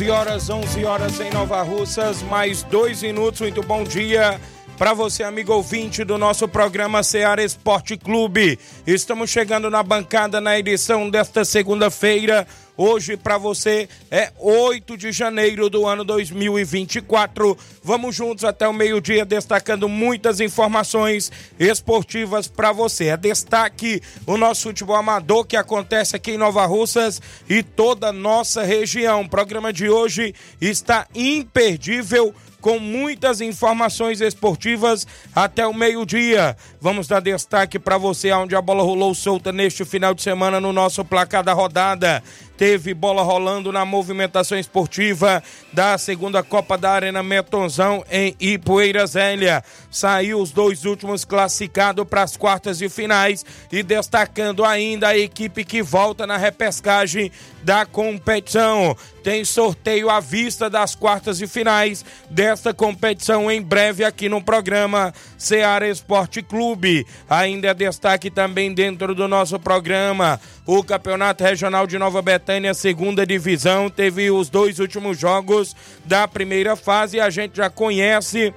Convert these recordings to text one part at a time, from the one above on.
11 horas, 11 horas em Nova Russas, mais dois minutos. Muito bom dia para você, amigo ouvinte do nosso programa Seara Esporte Clube. Estamos chegando na bancada na edição desta segunda-feira. Hoje para você é 8 de janeiro do ano 2024. Vamos juntos até o meio-dia destacando muitas informações esportivas para você. É destaque o nosso futebol amador que acontece aqui em Nova Russas e toda a nossa região. O programa de hoje está imperdível com muitas informações esportivas até o meio-dia. Vamos dar destaque para você onde a bola rolou solta neste final de semana no nosso placar da rodada teve bola rolando na movimentação esportiva da segunda Copa da Arena Metonzão em Ipueira Zélia. Saiu os dois últimos classificados para as quartas de finais e destacando ainda a equipe que volta na repescagem da competição. Tem sorteio à vista das quartas de finais desta competição em breve aqui no programa Ceará Esporte Clube. Ainda é destaque também dentro do nosso programa o Campeonato Regional de Nova Betânia, segunda divisão, teve os dois últimos jogos da primeira fase e a gente já conhece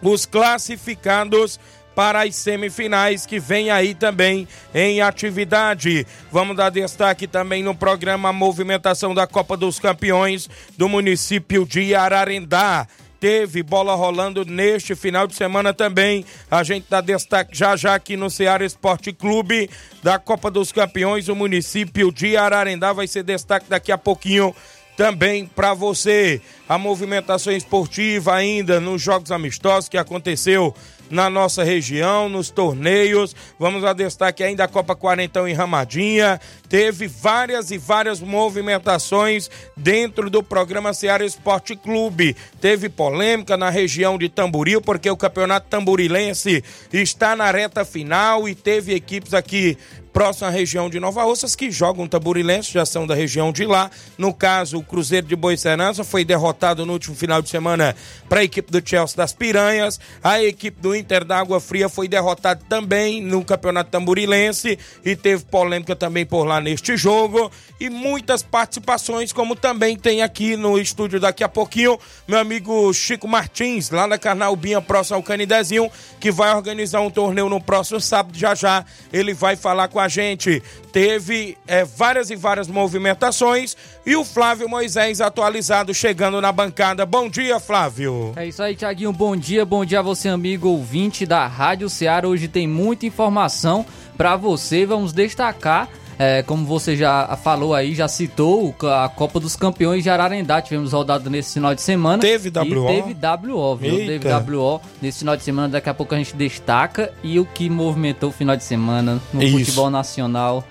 os classificados para as semifinais que vem aí também em atividade. Vamos dar destaque também no programa Movimentação da Copa dos Campeões do município de Ararendá teve bola rolando neste final de semana também. A gente dá destaque já já aqui no Ceará Esporte Clube da Copa dos Campeões, o município de Ararendá vai ser destaque daqui a pouquinho também para você. A movimentação esportiva ainda nos jogos amistosos que aconteceu na nossa região, nos torneios. Vamos a destaque ainda a Copa Quarentão em Ramadinha. Teve várias e várias movimentações dentro do programa Ceará Esporte Clube. Teve polêmica na região de Tamboril, porque o campeonato tamborilense está na reta final e teve equipes aqui próxima região de Nova Russas, que jogam tamborilense, já são da região de lá. No caso, o Cruzeiro de Boicerança foi derrotado no último final de semana para a equipe do Chelsea das Piranhas. A equipe do Inter da Água Fria foi derrotada também no Campeonato Tamborilense e teve polêmica também por lá neste jogo. E muitas participações, como também tem aqui no estúdio daqui a pouquinho, meu amigo Chico Martins, lá na Carnalbinha, próximo ao Canidezinho, que vai organizar um torneio no próximo sábado. Já já ele vai falar com a a gente. Teve é, várias e várias movimentações e o Flávio Moisés atualizado chegando na bancada. Bom dia, Flávio. É isso aí, Tiaguinho. Bom dia, bom dia a você, amigo ouvinte da Rádio Ceará. Hoje tem muita informação para você. Vamos destacar é, como você já falou aí, já citou a Copa dos Campeões de Ararendá. Tivemos rodada nesse final de semana. Teve WO. Teve WO, viu? Eita. Teve WO nesse final de semana. Daqui a pouco a gente destaca. E o que movimentou o final de semana no Isso. futebol nacional.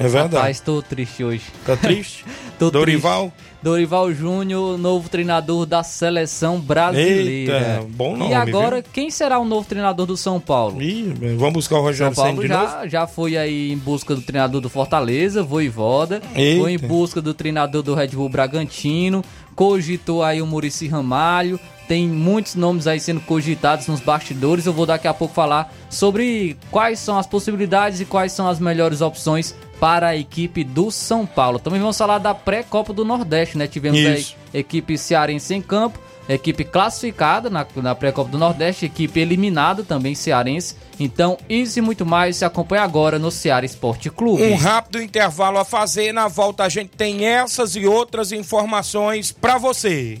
É verdade. Rapaz, estou triste hoje. Tá triste? tô Dorival? Triste. Dorival Júnior, novo treinador da seleção brasileira. Eita, bom nome, E agora, viu? quem será o novo treinador do São Paulo? Ih, vamos buscar o Rogério São Paulo já, já foi aí em busca do treinador do Fortaleza, Voivoda. Eita. Foi em busca do treinador do Red Bull Bragantino. Cogitou aí o Murici Ramalho. Tem muitos nomes aí sendo cogitados nos bastidores. Eu vou daqui a pouco falar sobre quais são as possibilidades e quais são as melhores opções para a equipe do São Paulo. Também vamos falar da pré-copa do Nordeste, né? Tivemos Isso. aí equipe cearense em campo. equipe classificada na, na pré-copa do Nordeste, equipe eliminada também cearense. Então, isso e muito mais se acompanha agora no Ceará Esporte Clube. Um rápido intervalo a fazer, na volta a gente tem essas e outras informações para você.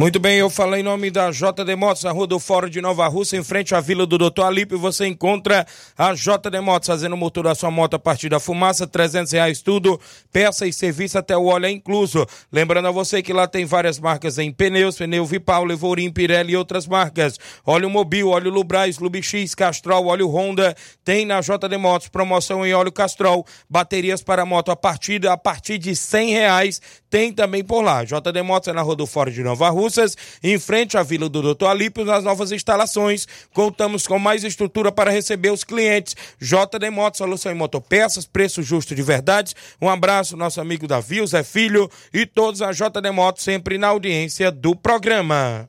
Muito bem, eu falei em nome da JD Motos, na rua do Fórum de Nova Rússia, em frente à Vila do Doutor Alípio, você encontra a JD Motos fazendo o motor da sua moto a partir da fumaça, 300 reais tudo, peça e serviço até o óleo é incluso. Lembrando a você que lá tem várias marcas em pneus, pneu Vipau, Levorim, Pirelli e outras marcas. Óleo Mobil, óleo Lubrais, Lubix, Castrol, óleo Honda, tem na JD Motos, promoção em óleo Castrol, baterias para moto a partir, a partir de 100 reais, tem também por lá. JD Motos é na rua do Fórum de Nova Rússia, em frente à Vila do Doutor Alípio, nas novas instalações. Contamos com mais estrutura para receber os clientes. JD Motos, solução em motopeças, preço justo de verdade. Um abraço, nosso amigo Davi, o Zé Filho e todos a JD Motos, sempre na audiência do programa.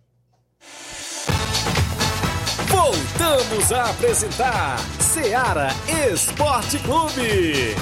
Voltamos a apresentar Seara Esporte Clube.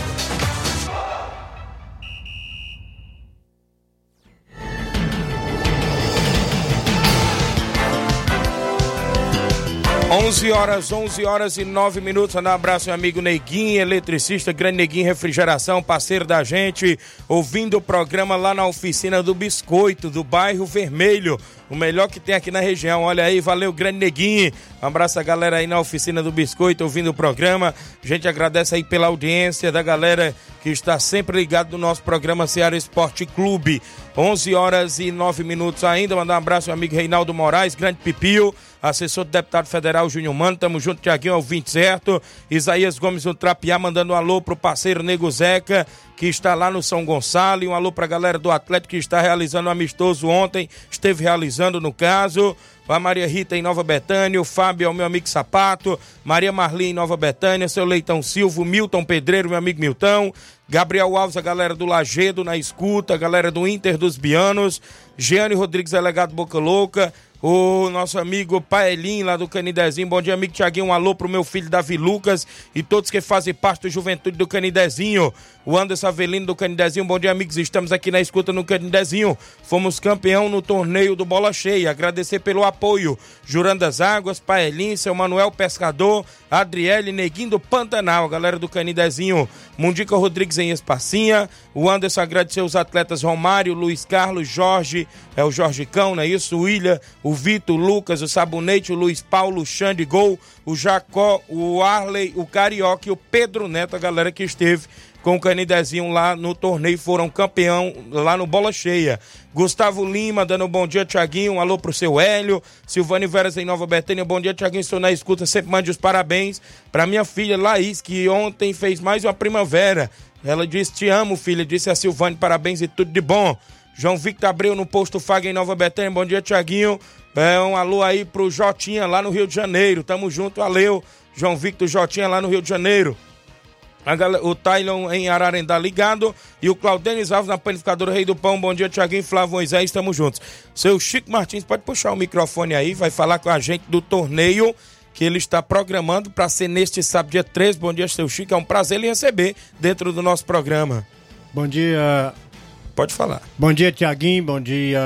11 horas, 11 horas e 9 minutos. Um abraço, meu amigo Neguinho, eletricista, grande Neguinho Refrigeração, parceiro da gente, ouvindo o programa lá na oficina do Biscoito, do bairro Vermelho. O melhor que tem aqui na região. Olha aí, valeu, grande Neguinho. Um abraço a galera aí na oficina do Biscoito, ouvindo o programa. A gente agradece aí pela audiência da galera que está sempre ligado no nosso programa Ceará Esporte Clube. 11 horas e 9 minutos ainda. Mandar um abraço ao amigo Reinaldo Moraes, grande Pipio assessor do deputado federal Júnior Mano, tamo junto, Tiaguinho, ao 20 certo. Isaías Gomes no Trapiá, mandando um alô pro parceiro Nego Zeca, que está lá no São Gonçalo, e um alô pra galera do Atlético que está realizando um amistoso ontem, esteve realizando no caso. A Maria Rita em Nova Betânia, o Fábio é o meu amigo Sapato, Maria Marli em Nova Betânia, seu Leitão Silva, Milton Pedreiro, meu amigo Milton, Gabriel Alves, a galera do Lagedo na escuta, a galera do Inter dos Bianos, Jeane Rodrigues, delegado Boca Louca, o nosso amigo Paelim, lá do Canidezinho. Bom dia, amigo Tiaguinho. Um alô pro meu filho Davi Lucas e todos que fazem parte do Juventude do Canidezinho. O Anderson Avelino do Canidezinho. Bom dia, amigos. Estamos aqui na escuta no Canidezinho. Fomos campeão no torneio do Bola Cheia. Agradecer pelo apoio. Jurandas Águas, Paelim, seu Manuel Pescador, Adriele, Neguinho do Pantanal, galera do Canidezinho. Mundica Rodrigues em Espacinha. O Anderson agradecer os atletas Romário, Luiz Carlos, Jorge, é o Jorge Cão, não é isso? O o o Vitor, o Lucas, o Sabonete, o Luiz Paulo, o Xande Gol, o Jacó, o Arley, o Carioca e o Pedro Neto, a galera que esteve com o Canidezinho lá no torneio, foram campeão lá no Bola Cheia. Gustavo Lima dando um bom dia, Tiaguinho, um alô pro seu Hélio. Silvane Veras em Nova Betânia, bom dia, Tiaguinho, estou na escuta, sempre mande os parabéns para minha filha Laís, que ontem fez mais uma primavera. Ela disse, te amo, filha, disse a Silvane, parabéns e tudo de bom. João Victor Abreu no posto Faga em Nova Betânia, bom dia, Tiaguinho. É, um alô aí pro Jotinha lá no Rio de Janeiro, tamo junto, valeu. João Victor Jotinha lá no Rio de Janeiro galera, o Tylon em Ararendá ligado e o Claudenis Alves na panificadora Rei do Pão. Bom dia, Tiaguinho, Flávio Moisés, estamos juntos. Seu Chico Martins, pode puxar o microfone aí, vai falar com a gente do torneio que ele está programando para ser neste sábado, dia 13. Bom dia, seu Chico, é um prazer lhe receber dentro do nosso programa. Bom dia. Pode falar. Bom dia, Tiaguinho, bom dia,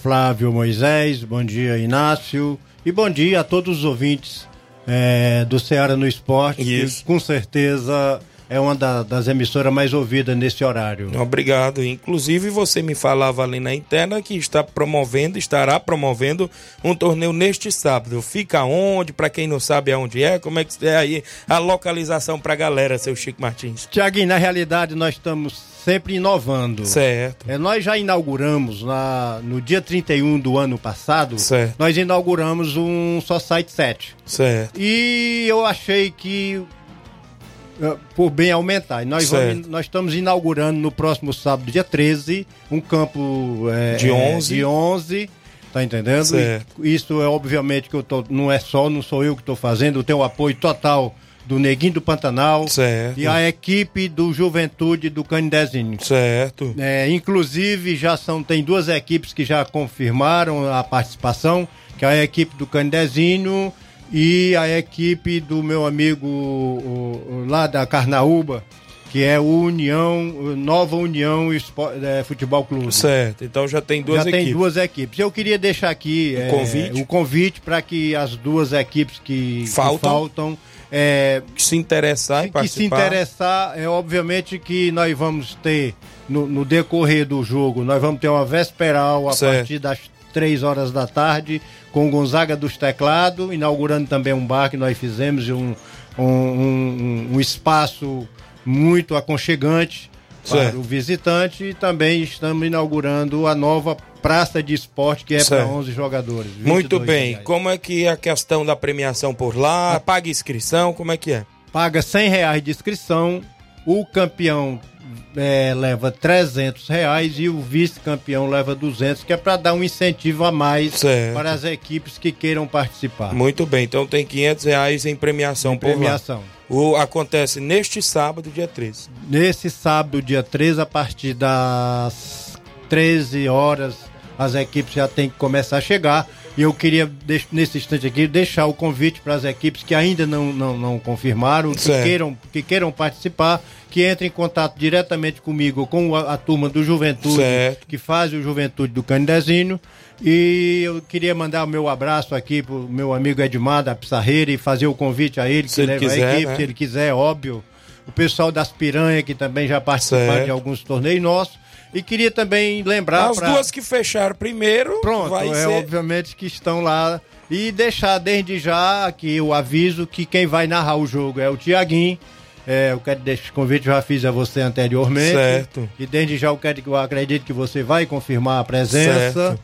Flávio Moisés, bom dia, Inácio e bom dia a todos os ouvintes é, do Ceará no Esporte, Isso. que com certeza é uma da, das emissoras mais ouvidas nesse horário. Obrigado. Inclusive, você me falava ali na interna que está promovendo, estará promovendo um torneio neste sábado. Fica onde? Para quem não sabe aonde é, como é que é aí a localização para a galera, seu Chico Martins? Tiaguinho, na realidade, nós estamos sempre inovando. Certo. É, nós já inauguramos na, no dia 31 do ano passado, certo. nós inauguramos um só site 7. Certo. E eu achei que por bem aumentar. Nós, vamos, nós estamos inaugurando no próximo sábado, dia 13, um campo é, de 11. É, de 11 tá entendendo? Certo. Isso é obviamente que eu tô, não é só, não sou eu que estou fazendo, eu tenho o apoio total do Neguinho do Pantanal certo. e a equipe do Juventude do Canidezinho. Certo. É, inclusive já são tem duas equipes que já confirmaram a participação, que é a equipe do Canidezinho e a equipe do meu amigo o, o, lá da Carnaúba, que é o União, Nova União Esport, é, Futebol Clube. Certo, então já tem duas já equipes. tem duas equipes. Eu queria deixar aqui o é, convite, o convite para que as duas equipes que faltam, que, faltam, é, que se interessar em que se interessar, é obviamente que nós vamos ter no, no decorrer do jogo, nós vamos ter uma vesperal a certo. partir das três horas da tarde, com o Gonzaga dos Teclados, inaugurando também um bar que nós fizemos, um, um, um, um espaço muito aconchegante certo. para o visitante e também estamos inaugurando a nova praça de esporte que é para 11 jogadores. Muito bem. Reais. Como é que é a questão da premiação por lá? Paga inscrição? Como é que é? Paga 100 reais de inscrição. O campeão é, leva 300 reais e o vice-campeão leva 200, que é para dar um incentivo a mais certo. para as equipes que queiram participar. Muito bem, então tem 500 reais em premiação em por premiação. Lá. O, acontece neste sábado, dia 13. Nesse sábado, dia 13, a partir das 13 horas, as equipes já têm que começar a chegar. E eu queria, nesse instante aqui, deixar o convite para as equipes que ainda não, não, não confirmaram, que queiram, que queiram participar, que entrem em contato diretamente comigo, com a, a turma do Juventude, certo. que faz o Juventude do Candezinho. E eu queria mandar o meu abraço aqui pro meu amigo Edmar da Pissarreira e fazer o convite a ele, se que ele leva quiser, a equipe, né? se ele quiser, óbvio. O pessoal das Piranha, que também já participaram de alguns torneios nossos. E queria também lembrar. As pra... duas que fecharam primeiro. Pronto, é ser... obviamente que estão lá. E deixar desde já aqui o aviso que quem vai narrar o jogo é o Tiaguinho. É, eu quero deixar esse convite, já fiz a você anteriormente. Certo. E desde já eu, quero, eu acredito que você vai confirmar a presença. Certo.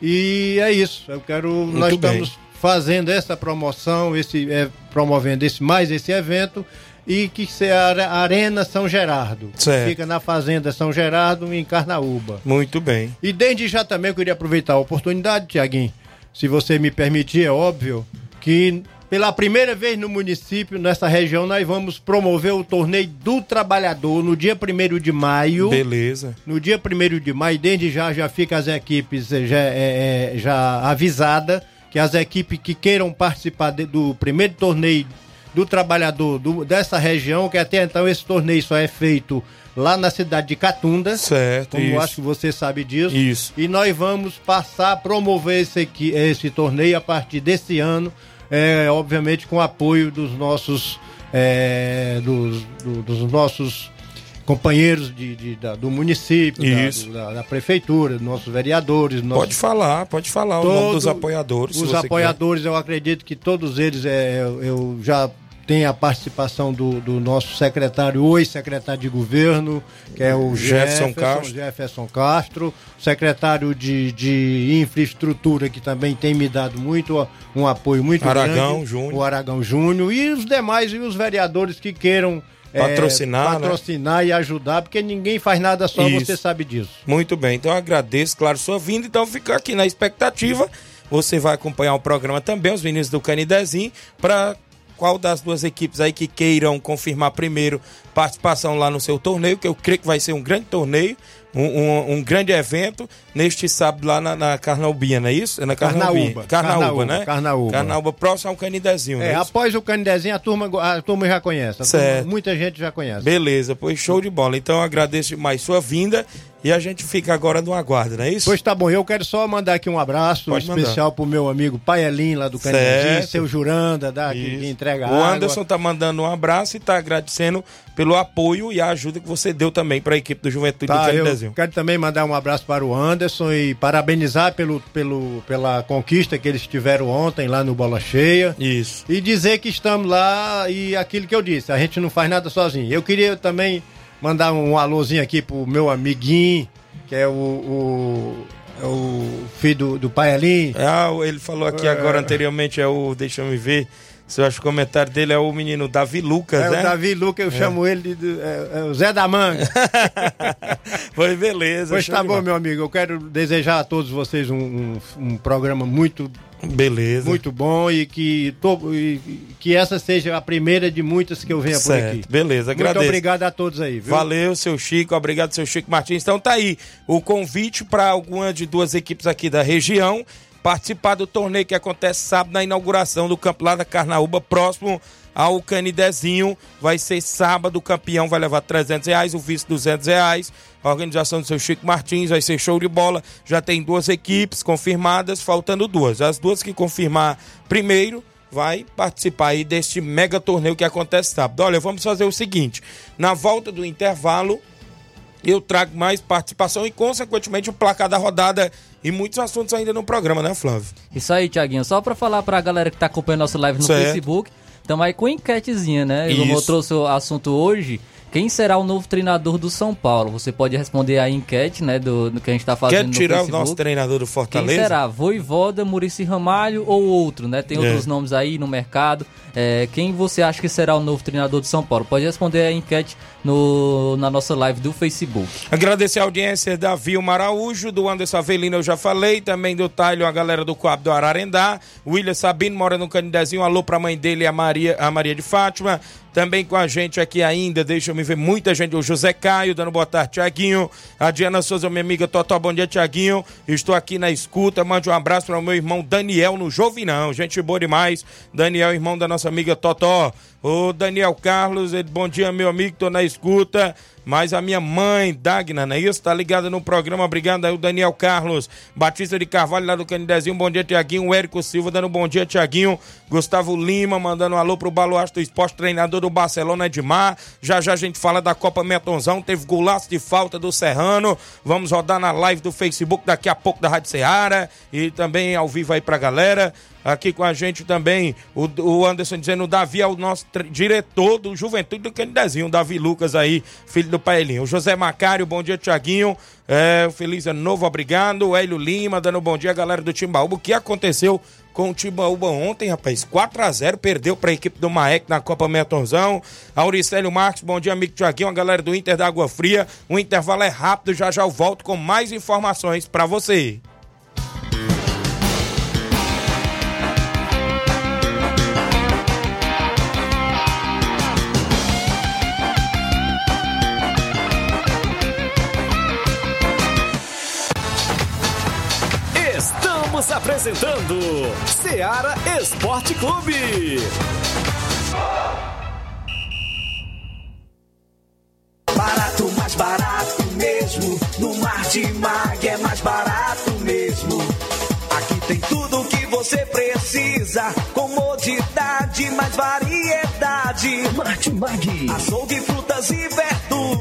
E é isso. Eu quero. Muito nós bem. estamos fazendo essa promoção, esse, é, promovendo esse, mais esse evento e que se a Arena São Gerardo. Certo. Fica na Fazenda São Gerardo, em Carnaúba. Muito bem. E desde já também eu queria aproveitar a oportunidade, Tiaguinho, se você me permitir, é óbvio, que pela primeira vez no município, nessa região, nós vamos promover o torneio do trabalhador no dia 1 de maio. Beleza. No dia 1 de maio, desde já já fica as equipes eh, já, é, é, já avisada que as equipes que queiram participar de, do primeiro torneio do trabalhador do, dessa região, que até então esse torneio só é feito lá na cidade de Catunda. Certo. Como isso. acho que você sabe disso. Isso. E nós vamos passar a promover esse, esse torneio a partir desse ano, é, obviamente com o apoio dos nossos. É, dos, do, dos nossos companheiros de, de da, do município, da, da, da, prefeitura, nossos vereadores. Nossos... Pode falar, pode falar Todo, o nome dos apoiadores. Os apoiadores, eu acredito que todos eles, é, eu já tem a participação do, do nosso secretário, o ex-secretário de governo, que é o Jefferson, Jefferson Castro, Jefferson Castro secretário de, de infraestrutura, que também tem me dado muito um apoio muito Aragão grande, Júnior. o Aragão Júnior, e os demais, e os vereadores que queiram patrocinar, é, patrocinar né? e ajudar, porque ninguém faz nada só, Isso. você sabe disso. Muito bem, então eu agradeço, claro, sua vinda, então fica aqui na expectativa. Você vai acompanhar o programa também, os meninos do Canidezinho, para qual das duas equipes aí que queiram confirmar primeiro participação lá no seu torneio, que eu creio que vai ser um grande torneio, um, um, um grande evento neste sábado lá na, na Carnaubinha, não é isso? É na Carnaúba. Carnaúba, Carnaúba, né? Carnaúba. Carnaúba, próximo ao Canidezinho, é, é após o Canidezinho a turma, a turma já conhece. certo. Turma, muita gente já conhece. Beleza, pois show de bola. Então eu agradeço mais sua vinda e a gente fica agora no aguardo, não é isso? Pois tá bom, eu quero só mandar aqui um abraço Pode especial mandar. pro meu amigo Paelim lá do Canidezinho, seu Juranda, da, que, que, entrega o água. O Anderson tá mandando um abraço e tá agradecendo pelo apoio e a ajuda que você deu também para a equipe do Juventude tá, do Canidezinho. Quero também mandar um abraço para o Anderson e parabenizar pelo, pelo, pela conquista que eles tiveram ontem lá no Bola Cheia. Isso. E dizer que estamos lá e aquilo que eu disse, a gente não faz nada sozinho. Eu queria também mandar um alôzinho aqui pro meu amiguinho, que é o, o, é o filho do, do pai ali. Ah, ele falou aqui é... agora anteriormente, é o. Deixa eu me ver. Se eu acho que o comentário dele é o menino Davi Lucas, é né? O Davi Lucas, eu é. chamo ele de, é, é o Zé da Manga. Foi beleza. Pois tá bom, meu amigo. Eu quero desejar a todos vocês um, um, um programa muito Beleza. Muito bom e que, to, e que essa seja a primeira de muitas que eu venha certo. por aqui. Beleza, agradeço. Muito obrigado a todos aí, viu? Valeu, seu Chico. Obrigado, seu Chico Martins. Então tá aí o convite para alguma de duas equipes aqui da região participar do torneio que acontece sábado na inauguração do campo lá da Carnaúba, próximo ao Canidezinho. Vai ser sábado, o campeão vai levar 300 reais, o vice 200 reais. A organização do seu Chico Martins vai ser show de bola. Já tem duas equipes confirmadas, faltando duas. As duas que confirmar primeiro vai participar aí deste mega torneio que acontece sábado. Olha, vamos fazer o seguinte: na volta do intervalo, eu trago mais participação e, consequentemente, o placar da rodada e muitos assuntos ainda no programa, né, Flávio? Isso aí, Tiaguinho. Só para falar para a galera que tá acompanhando nosso live no certo. Facebook, estamos aí com enquetezinha, né? Isso. Eu trouxe o assunto hoje. Quem será o novo treinador do São Paulo? Você pode responder a enquete, né, do, do que a gente está fazendo Quer tirar o nosso treinador do Fortaleza? Quem será? Voivoda, Murici Ramalho ou outro, né? Tem é. outros nomes aí no mercado. É, quem você acha que será o novo treinador do São Paulo? Pode responder a enquete no, na nossa live do Facebook. Agradecer a audiência da Vilma Araújo, do Anderson Avelino, eu já falei, também do Tailho, a galera do Coab do Ararendá, William Sabino mora no Canidezinho, alô pra mãe dele, a Maria, a Maria de Fátima, também com a gente aqui ainda, deixa eu me ver, muita gente, o José Caio, dando boa tarde, Tiaguinho, a Diana Souza, minha amiga Totó, bom dia, Tiaguinho, estou aqui na escuta, mande um abraço para o meu irmão Daniel no Jovinão, gente boa demais, Daniel, irmão da nossa amiga Totó, o Daniel Carlos, ele, bom dia, meu amigo, tô na escuta. Mas a minha mãe, Dagna, não é isso? Tá ligada no programa. Obrigado aí, o Daniel Carlos. Batista de Carvalho, lá do Canidezinho. Bom dia, Tiaguinho. O Érico Silva dando bom dia, Tiaguinho. Gustavo Lima mandando um alô pro Baluarte do Esporte, treinador do Barcelona Edmar. Já já a gente fala da Copa Metonzão. Teve golaço de falta do Serrano. Vamos rodar na live do Facebook daqui a pouco da Rádio Ceará. E também ao vivo aí pra galera. Aqui com a gente também o, o Anderson dizendo o Davi é o nosso diretor do Juventude do Canidezinho, o Davi Lucas aí, filho do Paelinho. O José Macário, bom dia, Tiaguinho. É, feliz ano novo, obrigado. Hélio Lima, dando bom dia, galera do Timbaúba. O que aconteceu com o Timbaúba ontem, rapaz? 4 a 0 perdeu para a equipe do Maek na Copa Metonzão. Auricélio Marques, bom dia, amigo Tiaguinho, a galera do Inter da Água Fria. O intervalo é rápido, já já eu volto com mais informações para você. Apresentando Seara Esporte Clube. Barato, mais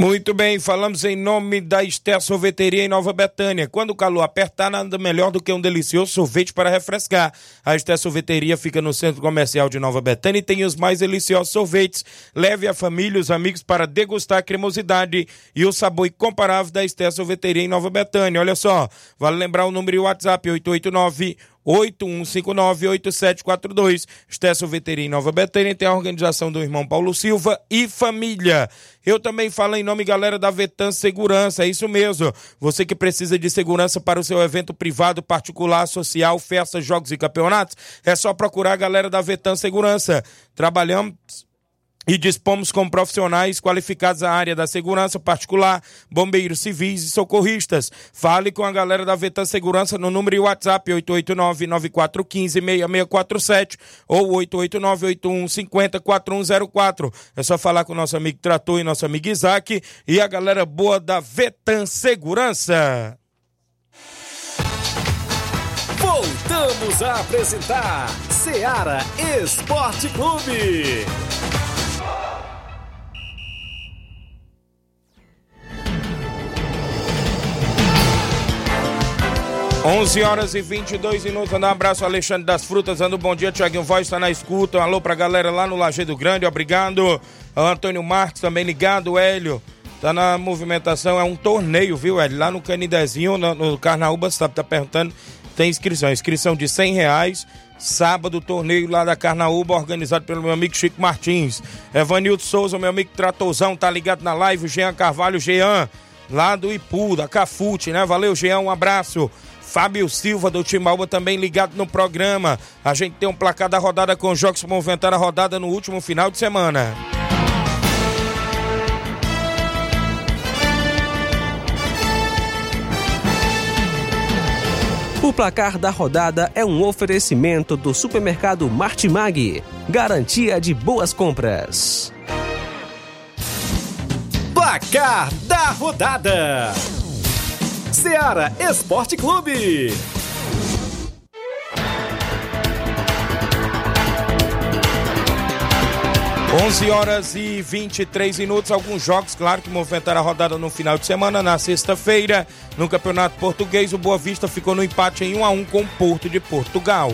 Muito bem, falamos em nome da Esté Sorveteria em Nova Betânia. Quando o calor apertar, nada melhor do que um delicioso sorvete para refrescar. A Esté Sorveteria fica no centro comercial de Nova Betânia e tem os mais deliciosos sorvetes. Leve a família e os amigos para degustar a cremosidade e o sabor incomparável da Esté Sorveteria em Nova Betânia. Olha só, vale lembrar o número e o WhatsApp 889 81598742. Estécio Veterim Nova Betânia tem a organização do irmão Paulo Silva e família. Eu também falo em nome, galera, da Vetan Segurança, é isso mesmo. Você que precisa de segurança para o seu evento privado, particular, social, festas, jogos e campeonatos, é só procurar a galera da Vetan Segurança. Trabalhamos e dispomos com profissionais qualificados na área da segurança particular, bombeiros civis e socorristas. Fale com a galera da Vetan Segurança no número WhatsApp 889-9415-6647 ou 889-8150-4104. É só falar com nosso amigo Trator e nosso amigo Isaac e a galera boa da Vetan Segurança. Voltamos a apresentar Seara Esporte Clube. 11 horas e 22 minutos. Um abraço, Alexandre das Frutas. Dando bom dia, Tiaguinho Voz está na escuta. Um alô pra galera lá no Lajeado Grande, obrigado. O Antônio Marques também ligado, Hélio. Tá na movimentação, é um torneio, viu, Hélio? Lá no Canidezinho, no, no Carnaúba, você tá, tá perguntando, tem inscrição. Inscrição de 100 reais. Sábado, torneio lá da Carnaúba, organizado pelo meu amigo Chico Martins. Evanildo Souza, meu amigo Tratozão, tá ligado na live. Jean Carvalho, Jean, lá do Ipu, da Cafute, né? Valeu, Jean, um abraço. Fábio Silva do Timbaúba também ligado no programa. A gente tem um placar da rodada com jogos que movimentaram a rodada no último final de semana. O placar da rodada é um oferecimento do supermercado Martimag, garantia de boas compras. Placar da rodada: Seara Esporte Clube. 11 horas e 23 minutos. Alguns jogos, claro, que movimentaram a rodada no final de semana. Na sexta-feira, no Campeonato Português, o Boa Vista ficou no empate em 1 a 1 com o Porto de Portugal.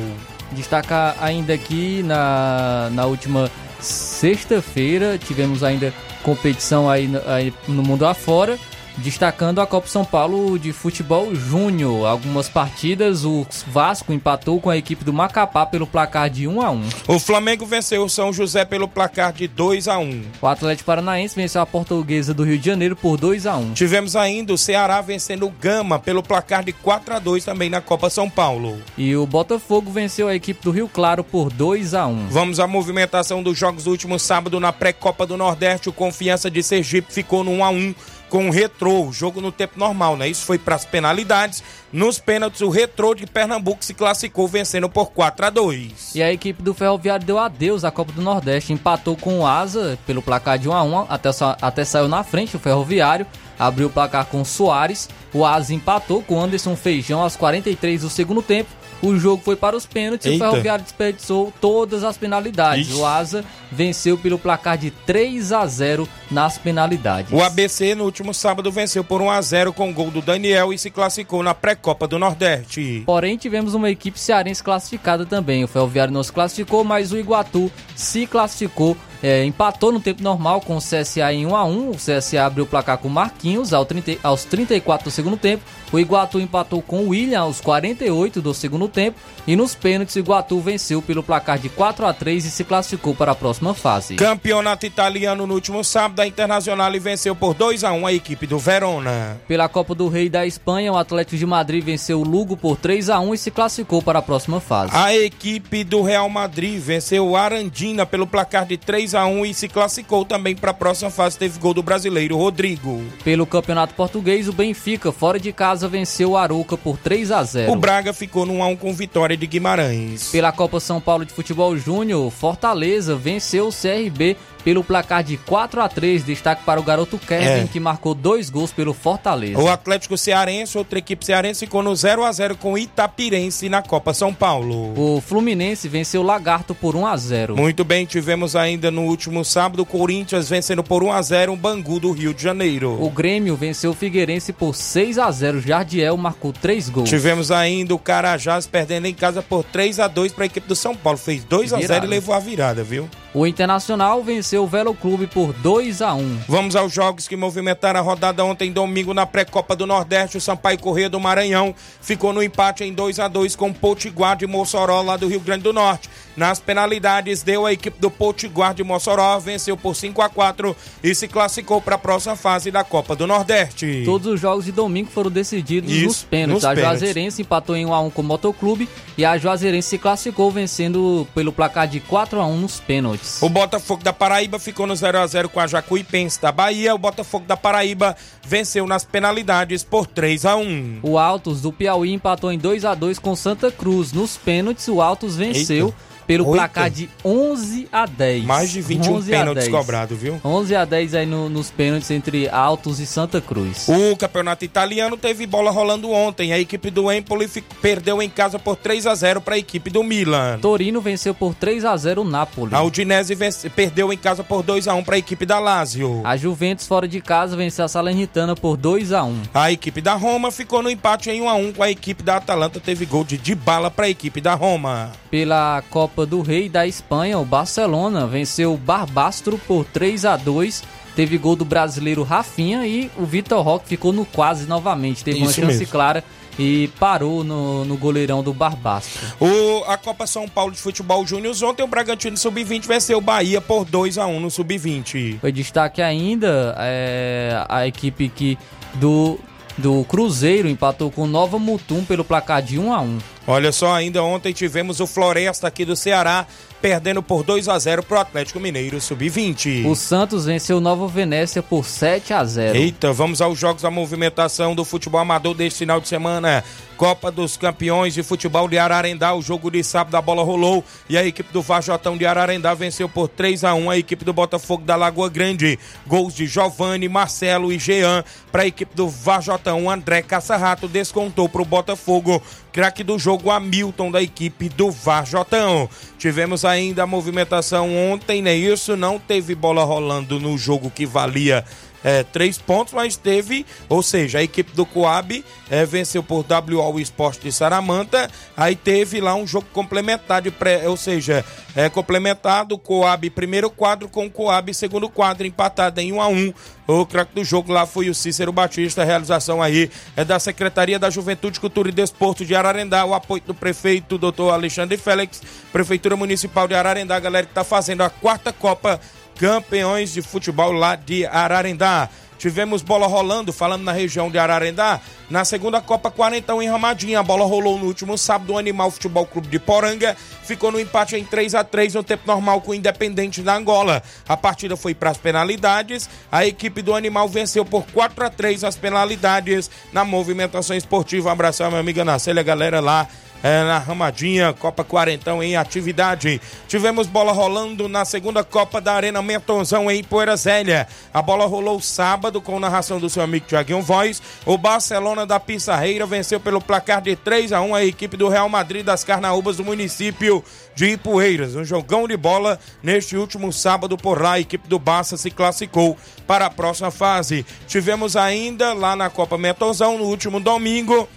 Destacar ainda aqui na, na última sexta-feira, tivemos ainda competição aí, aí no mundo afora destacando a Copa São Paulo de Futebol Júnior. Algumas partidas, o Vasco empatou com a equipe do Macapá pelo placar de 1 a 1. O Flamengo venceu o São José pelo placar de 2 a 1. O Atlético Paranaense venceu a Portuguesa do Rio de Janeiro por 2 a 1. Tivemos ainda o Ceará vencendo o Gama pelo placar de 4 a 2 também na Copa São Paulo. E o Botafogo venceu a equipe do Rio Claro por 2 a 1. Vamos à movimentação dos jogos do último sábado na pré-copa do Nordeste. O Confiança de Sergipe ficou no 1 a 1 com o Retrô, o jogo no tempo normal, né? Isso foi para as penalidades. Nos pênaltis, o Retrô de Pernambuco se classificou vencendo por 4 a 2. E a equipe do Ferroviário deu adeus à Copa do Nordeste, empatou com o Asa pelo placar de 1 a 1, até, até saiu na frente o Ferroviário, abriu o placar com o Soares, o Asa empatou com Anderson Feijão aos 43 do segundo tempo o jogo foi para os pênaltis e o Ferroviário desperdiçou todas as penalidades. Ixi. O Asa venceu pelo placar de 3 a 0 nas penalidades. O ABC no último sábado venceu por 1 a 0 com o gol do Daniel e se classificou na pré-copa do Nordeste. Porém, tivemos uma equipe cearense classificada também. O Ferroviário não se classificou, mas o Iguatu se classificou é, empatou no tempo normal com o CSA em 1 a 1 O CSA abriu o placar com Marquinhos ao 30, aos 34 do segundo tempo. O Iguatu empatou com o William aos 48 do segundo tempo. E nos pênaltis, o Iguatu venceu pelo placar de 4 a 3 e se classificou para a próxima fase. Campeonato italiano no último sábado, a Internacional venceu por 2 a 1 a equipe do Verona. Pela Copa do Rei da Espanha, o Atlético de Madrid venceu o Lugo por 3 a 1 e se classificou para a próxima fase. A equipe do Real Madrid venceu o Arandina pelo placar de 3 3 a 1 e se classificou também para a próxima fase. Teve gol do brasileiro Rodrigo. Pelo Campeonato Português, o Benfica, fora de casa, venceu o Aruca por 3 a 0. O Braga ficou no 1 a 1 com vitória de Guimarães. Pela Copa São Paulo de Futebol Júnior, Fortaleza venceu o CRB pelo placar de 4 a 3 Destaque para o garoto Kevin, é. que marcou dois gols pelo Fortaleza. O Atlético Cearense, outra equipe cearense, ficou no 0 a 0 com Itapirense na Copa São Paulo. O Fluminense venceu o Lagarto por 1 a 0 Muito bem, tivemos ainda no último sábado o Corinthians vencendo por 1 a 0 o Bangu do Rio de Janeiro. O Grêmio venceu o Figueirense por 6 a 0 Jardiel marcou três gols. Tivemos ainda o Carajás perdendo em casa por 3 a 2 para a equipe do São Paulo. Fez 2 a 0 e levou a virada, viu? O Internacional venceu o Velo Clube por 2 a 1. Vamos aos jogos que movimentaram a rodada ontem domingo na pré-copa do Nordeste. O Sampaio Corrêa do Maranhão ficou no empate em 2 a 2 com o Potiguar de Mossoró lá do Rio Grande do Norte. Nas penalidades deu a equipe do Potiguar de Mossoró, venceu por 5 a 4 e se classificou para a próxima fase da Copa do Nordeste. Todos os jogos de domingo foram decididos Isso, nos pênaltis. Nos a pênaltis. Juazeirense empatou em 1 a 1 com o Motoclube e a Juazeirense se classificou vencendo pelo placar de 4 a 1 nos pênaltis. O Botafogo da Paraíba ficou no 0 a 0 com a Jacuipense da Bahia. O Botafogo da Paraíba venceu nas penalidades por 3 a 1. O Altos do Piauí empatou em 2 a 2 com Santa Cruz. Nos pênaltis, o Altos venceu. Eita pelo Oita. placar de 11 a 10. Mais de 21 pênaltis cobrados, viu? 11 a 10 aí no, nos pênaltis entre Altos e Santa Cruz. O campeonato italiano teve bola rolando ontem. A equipe do Empoli perdeu em casa por 3 a 0 para a equipe do Milan. Torino venceu por 3 a 0 o Napoli. A Udinese vence, perdeu em casa por 2 a 1 para a equipe da Lazio. A Juventus fora de casa venceu a Salernitana por 2 a 1. A equipe da Roma ficou no empate em 1 a 1 com a equipe da Atalanta. Teve gol de Dybala para a equipe da Roma. Pela Copa Copa do Rei da Espanha, o Barcelona venceu o Barbastro por 3 a 2 Teve gol do brasileiro Rafinha e o Vitor Roque ficou no quase novamente. Teve Isso uma chance mesmo. clara e parou no, no goleirão do Barbastro. O, a Copa São Paulo de Futebol Júnior ontem o Bragantino Sub-20 venceu o Bahia por 2 a 1 no Sub-20. Foi destaque ainda é, a equipe que do do Cruzeiro empatou com Nova Mutum pelo placar de 1 a 1. Olha só, ainda ontem tivemos o Floresta aqui do Ceará perdendo por 2 a 0 pro Atlético Mineiro Sub-20. O Santos venceu Nova Venécia por 7 a 0. Eita, vamos aos jogos da movimentação do futebol amador deste final de semana. Copa dos Campeões de Futebol de Ararendá. O jogo de sábado a bola rolou e a equipe do Vajotão de Ararendá venceu por 3 a 1 a equipe do Botafogo da Lagoa Grande. Gols de Giovanni, Marcelo e Jean para a equipe do Vajotão. André Caçarrato descontou para o Botafogo. Craque do jogo Hamilton da equipe do Vajotão. Tivemos ainda a movimentação ontem, né? Isso não teve bola rolando no jogo que valia é, três pontos, mas teve, ou seja, a equipe do Coab é, venceu por WO Esporte de Saramanta, aí teve lá um jogo complementar de pré, ou seja, é complementado Coab primeiro quadro com Coab segundo quadro, empatado em 1 a 1 o craque do jogo lá foi o Cícero Batista, realização aí é da Secretaria da Juventude, Cultura e Desporto de Ararendá, o apoio do prefeito doutor Alexandre Félix, Prefeitura Municipal de Ararendá, galera que está fazendo a quarta Copa campeões de futebol lá de Ararendá. Tivemos bola rolando, falando na região de Ararendá, na segunda Copa 41 em Ramadinha. A bola rolou no último sábado. O Animal Futebol Clube de Poranga ficou no empate em 3 a 3 no tempo normal com o Independente da Angola. A partida foi para as penalidades. A equipe do Animal venceu por 4 a 3 as penalidades na movimentação esportiva. Um abração, minha amiga Nacélia, galera lá é, na Ramadinha, Copa Quarentão em atividade. Tivemos bola rolando na segunda Copa da Arena Mentonzão em Poeira Zélia. A bola rolou sábado com narração do seu amigo Tiaguinho Voz. O Barcelona da Pissarreira venceu pelo placar de 3 a 1 a equipe do Real Madrid das Carnaúbas do município de Ipueiras. Um jogão de bola neste último sábado por lá. A equipe do Barça se classificou para a próxima fase. Tivemos ainda lá na Copa Mentonzão no último domingo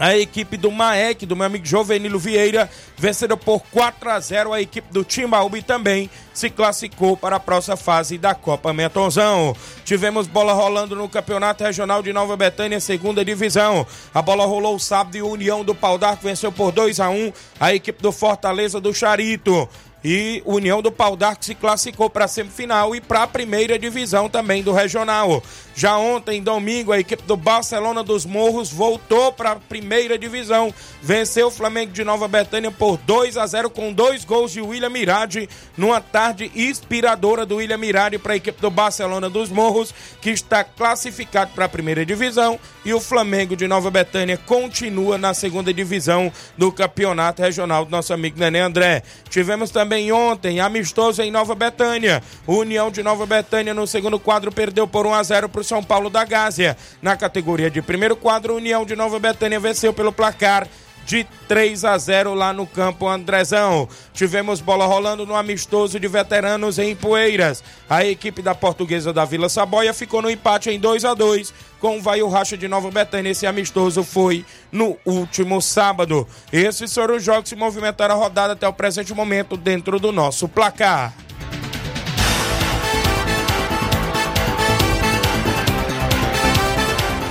a equipe do Maek, do meu amigo Jovenilo Vieira, venceu por 4 a 0 a equipe do Timbaúba e também se classificou para a próxima fase da Copa Metonzão. Tivemos bola rolando no Campeonato Regional de Nova Betânia, segunda divisão. A bola rolou sábado e União do Pau d'Arco venceu por 2 a 1 a equipe do Fortaleza do Charito. e União do Pau d'Arco se classificou para a semifinal e para a primeira divisão também do regional. Já ontem, domingo, a equipe do Barcelona dos Morros voltou para a primeira divisão. Venceu o Flamengo de Nova Betânia por 2 a 0 com dois gols de William Mirade numa tarde inspiradora do William Mirade para a equipe do Barcelona dos Morros, que está classificado para a primeira divisão e o Flamengo de Nova Betânia continua na segunda divisão do campeonato regional do nosso amigo Nenê André. Tivemos também ontem amistoso em Nova Betânia. União de Nova Betânia no segundo quadro perdeu por 1 a 0 para o São Paulo da Gásia. Na categoria de primeiro quadro, União de Nova Betânia venceu pelo placar de 3 a 0 lá no campo Andrezão. Tivemos bola rolando no amistoso de veteranos em Poeiras. A equipe da Portuguesa da Vila Saboia ficou no empate em 2 a 2 com o Vai Racha de Nova Betânia. Esse amistoso foi no último sábado. Esses foram os jogos que movimentaram a rodada até o presente momento dentro do nosso placar.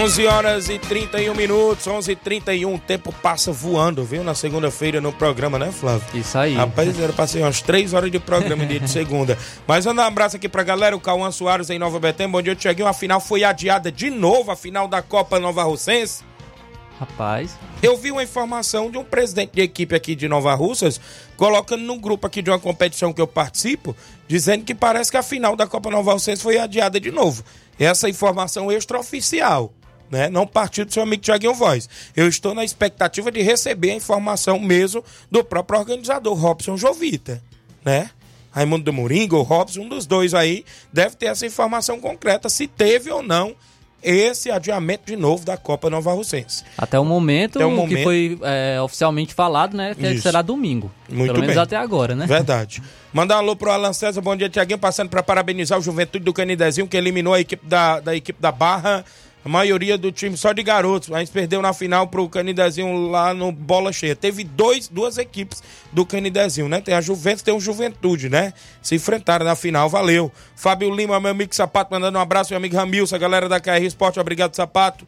11 horas e 31 minutos, 11 e 31 o tempo passa voando, viu? Na segunda-feira no programa, né, Flávio? Isso aí. Rapaz, era pra ser umas 3 horas de programa dia de segunda. Mas mandar um abraço aqui pra galera, o Cauã Soares em Nova Betém. Bom dia, Tiaguinho. A final foi adiada de novo, a final da Copa Nova Russense. Rapaz. Eu vi uma informação de um presidente de equipe aqui de Nova Russas, colocando no grupo aqui de uma competição que eu participo, dizendo que parece que a final da Copa Nova Russense foi adiada de novo. Essa informação extraoficial né? Não partiu do seu amigo Tiaguinho Voz. Eu estou na expectativa de receber a informação mesmo do próprio organizador, Robson Jovita, né? Raimundo do Moringa ou Robson, um dos dois aí, deve ter essa informação concreta, se teve ou não esse adiamento de novo da Copa Nova Russense. Até o momento, até o momento... que foi é, oficialmente falado, né? Que Isso. será domingo. Muito Pelo menos bem. até agora, né? Verdade. Mandar um alô pro Alan César, bom dia, Tiaguinho, passando para parabenizar o Juventude do Canidezinho, que eliminou a equipe da, da equipe da Barra a maioria do time só de garotos. A gente perdeu na final pro Canidezinho lá no Bola Cheia. Teve dois, duas equipes do Canidezinho, né? Tem a Juventus, tem o Juventude, né? Se enfrentaram na final, valeu. Fábio Lima, meu amigo Sapato, mandando um abraço. Meu amigo Ramilson, galera da KR Esporte, obrigado, Sapato.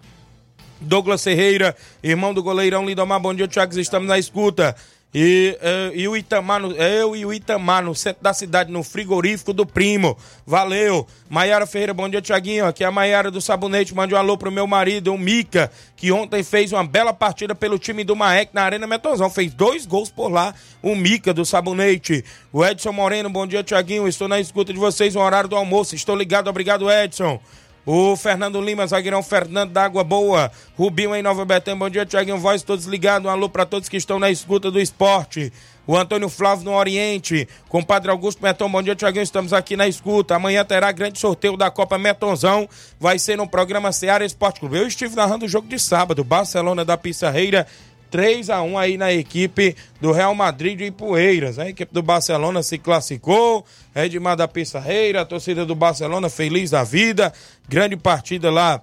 Douglas Ferreira, irmão do goleirão Lindomar, bom dia, Thiago, estamos na escuta. E, uh, e o Itamar, no, eu e o Itamar no centro da cidade, no frigorífico do primo. Valeu. Maiara Ferreira, bom dia, Tiaguinho. Aqui é a Maiara do Sabonete. Mande um alô pro meu marido, o Mica, que ontem fez uma bela partida pelo time do Maek na Arena Metonzão. Fez dois gols por lá, o Mica do Sabonete. O Edson Moreno, bom dia, Tiaguinho. Estou na escuta de vocês no horário do almoço. Estou ligado, obrigado, Edson. O Fernando Lima, zagueirão Fernando da Água Boa. Rubinho em Nova Betânia. Bom dia, Tiaguinho Voz, todos ligados. Um alô para todos que estão na escuta do esporte. O Antônio Flávio no Oriente. Com Padre Augusto Meton. Bom dia, Tiaguinho. Estamos aqui na escuta. Amanhã terá grande sorteio da Copa Metonzão. Vai ser no programa Seara Esporte Clube. Eu estive narrando o jogo de sábado. Barcelona da Pissarreira 3 a 1 aí na equipe do Real Madrid de Poeiras. A equipe do Barcelona se classificou. Edmar da Pissarreira, a torcida do Barcelona feliz da vida. Grande partida lá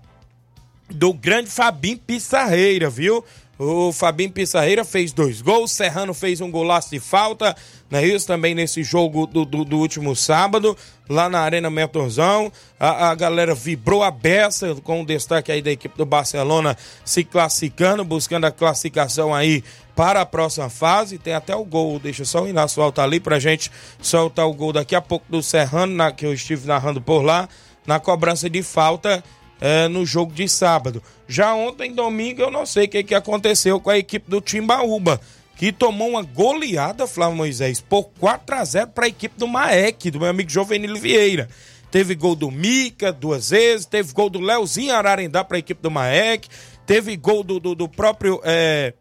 do grande Fabinho Pissarreira, viu? O Fabinho Pissarreira fez dois gols, Serrano fez um golaço de falta, não é isso? Também nesse jogo do, do, do último sábado, lá na Arena Metorzão. A, a, galera vibrou a beça com o destaque aí da equipe do Barcelona se classificando, buscando a classificação aí para a próxima fase. Tem até o gol, deixa só o Inácio soltar ali pra gente soltar o gol daqui a pouco do Serrano, na, que eu estive narrando por lá, na cobrança de falta é, no jogo de sábado. Já ontem, domingo, eu não sei o que, que aconteceu com a equipe do Timbaúba, que tomou uma goleada, Flávio Moisés, por 4 a 0 para a equipe do Maek, do meu amigo Jovenil Vieira. Teve gol do Mica duas vezes, teve gol do Leozinho Ararendá para a equipe do Maek, teve gol do, do, do próprio é,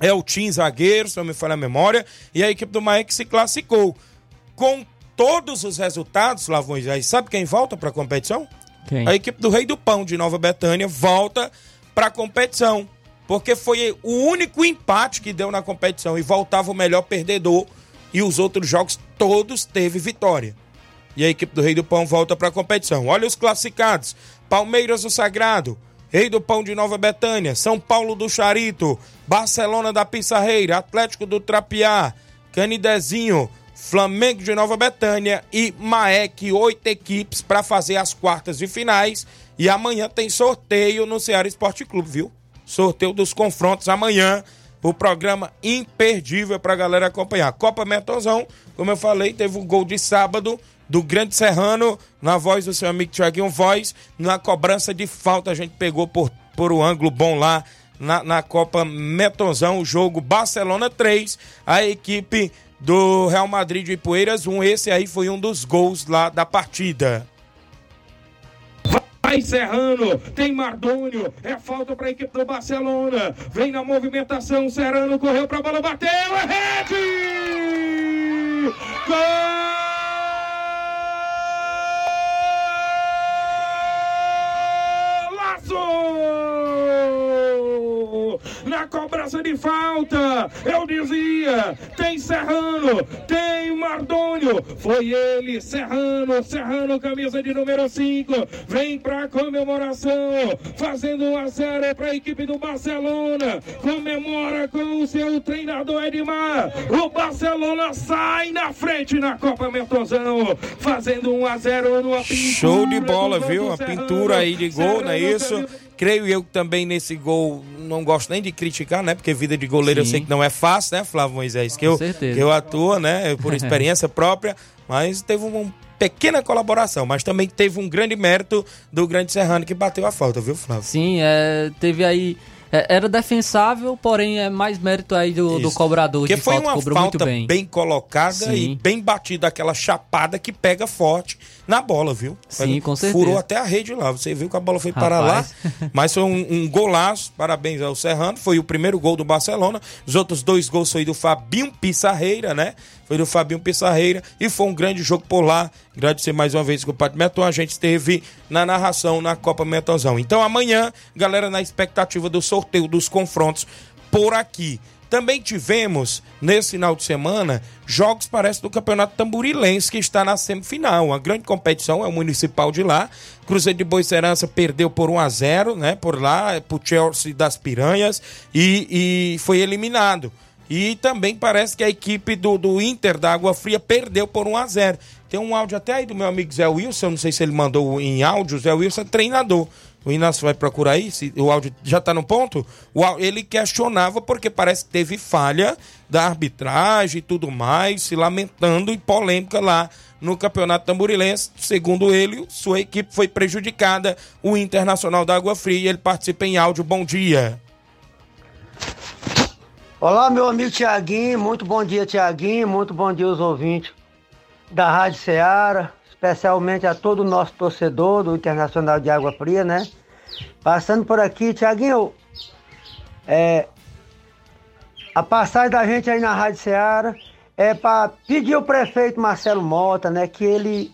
Eltim zagueiro, se não me falha a memória, e a equipe do Maek se classificou. Com todos os resultados, Flávio Moisés, sabe quem volta para a competição? Quem? A equipe do Rei do Pão de Nova Betânia volta para a competição. porque foi o único empate que deu na competição e voltava o melhor perdedor e os outros jogos todos teve vitória. E a equipe do Rei do Pão volta para a competição. Olha os classificados: Palmeiras do Sagrado, Rei do Pão de Nova Betânia, São Paulo do Charito, Barcelona da Pissarreira, Atlético do Trapiá, Canidezinho, Flamengo de Nova Betânia e Maek, oito equipes para fazer as quartas de finais. E amanhã tem sorteio no Ceará Esporte Clube, viu? Sorteio dos confrontos amanhã. O programa imperdível para a galera acompanhar. Copa Metozão, como eu falei, teve um gol de sábado do Grande Serrano, na voz do seu amigo Tiaguinho Voz. Na cobrança de falta, a gente pegou por, por um ângulo bom lá na, na Copa Metozão. O jogo Barcelona 3, a equipe do Real Madrid de Poeiras 1. Esse aí foi um dos gols lá da partida. Vai Serrano, tem Mardônio, é falta para a equipe do Barcelona. Vem na movimentação, Serrano correu para a bola, bateu, é rede! Golaço! Na cobrança de falta, eu dizia, tem Serrano, tem Mardônio, foi ele, Serrano, Serrano, camisa de número 5, vem pra comemoração, fazendo 1 a 0 para a equipe do Barcelona, comemora com o seu treinador Edmar, o Barcelona sai na frente na Copa Mentozão, fazendo 1 a 0 no Show de bola, viu? A pintura aí de gol, não é isso? Creio eu que também nesse gol, não gosto nem de criticar, né? Porque vida de goleiro Sim. eu sei que não é fácil, né, Flávio Moisés? Que, eu, que eu atuo, né? Por experiência própria, mas teve uma pequena colaboração, mas também teve um grande mérito do Grande Serrano que bateu a falta, viu, Flávio? Sim, é, teve aí é, era defensável, porém é mais mérito aí do, do cobrador Porque de foi falta, uma cobrou falta bem. bem colocada Sim. e bem batida, aquela chapada que pega forte na bola, viu? Sim, com certeza. Furou até a rede lá, você viu que a bola foi para Rapaz. lá, mas foi um, um golaço, parabéns ao Serrano, foi o primeiro gol do Barcelona, os outros dois gols foi do Fabinho Pissarreira, né? Foi do Fabinho Pissarreira e foi um grande jogo por lá. Agradecer mais uma vez o Padre Meton, a gente esteve na narração na Copa Metonzão. Então amanhã, galera, na expectativa do sorteio dos confrontos por aqui. Também tivemos, nesse final de semana, jogos, parece, do Campeonato Tamburilense, que está na semifinal. Uma grande competição, é o Municipal de lá. Cruzeiro de Boicerança perdeu por 1 a 0 né? Por lá, pro Chelsea das Piranhas, e, e foi eliminado. E também parece que a equipe do, do Inter da Água Fria perdeu por 1 a 0 Tem um áudio até aí do meu amigo Zé Wilson, não sei se ele mandou em áudio, Zé Wilson é treinador. O Inácio vai procurar aí, se o áudio já está no ponto. Áudio- ele questionava porque parece que teve falha da arbitragem e tudo mais, se lamentando e polêmica lá no Campeonato Tamborilense. Segundo ele, sua equipe foi prejudicada, o Internacional da Água Fria. Ele participa em áudio. Bom dia. Olá, meu amigo Tiaguinho, muito bom dia, Tiaguinho, muito bom dia aos ouvintes da Rádio Ceará, especialmente a todo o nosso torcedor do Internacional de Água Fria, né? Passando por aqui, Tiaguinho, é, a passagem da gente aí na Rádio Ceará é para pedir ao prefeito Marcelo Mota, né, que ele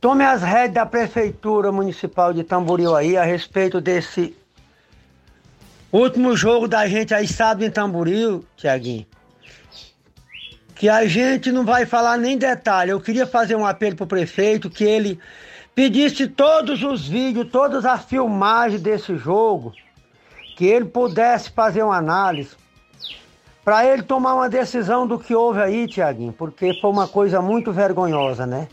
tome as rédeas da Prefeitura Municipal de Tamboril aí a respeito desse Último jogo da gente aí sábado em Tamboril, Tiaguinho. Que a gente não vai falar nem detalhe. Eu queria fazer um apelo pro prefeito que ele pedisse todos os vídeos, todas as filmagens desse jogo, que ele pudesse fazer uma análise para ele tomar uma decisão do que houve aí, Tiaguinho, porque foi uma coisa muito vergonhosa, né?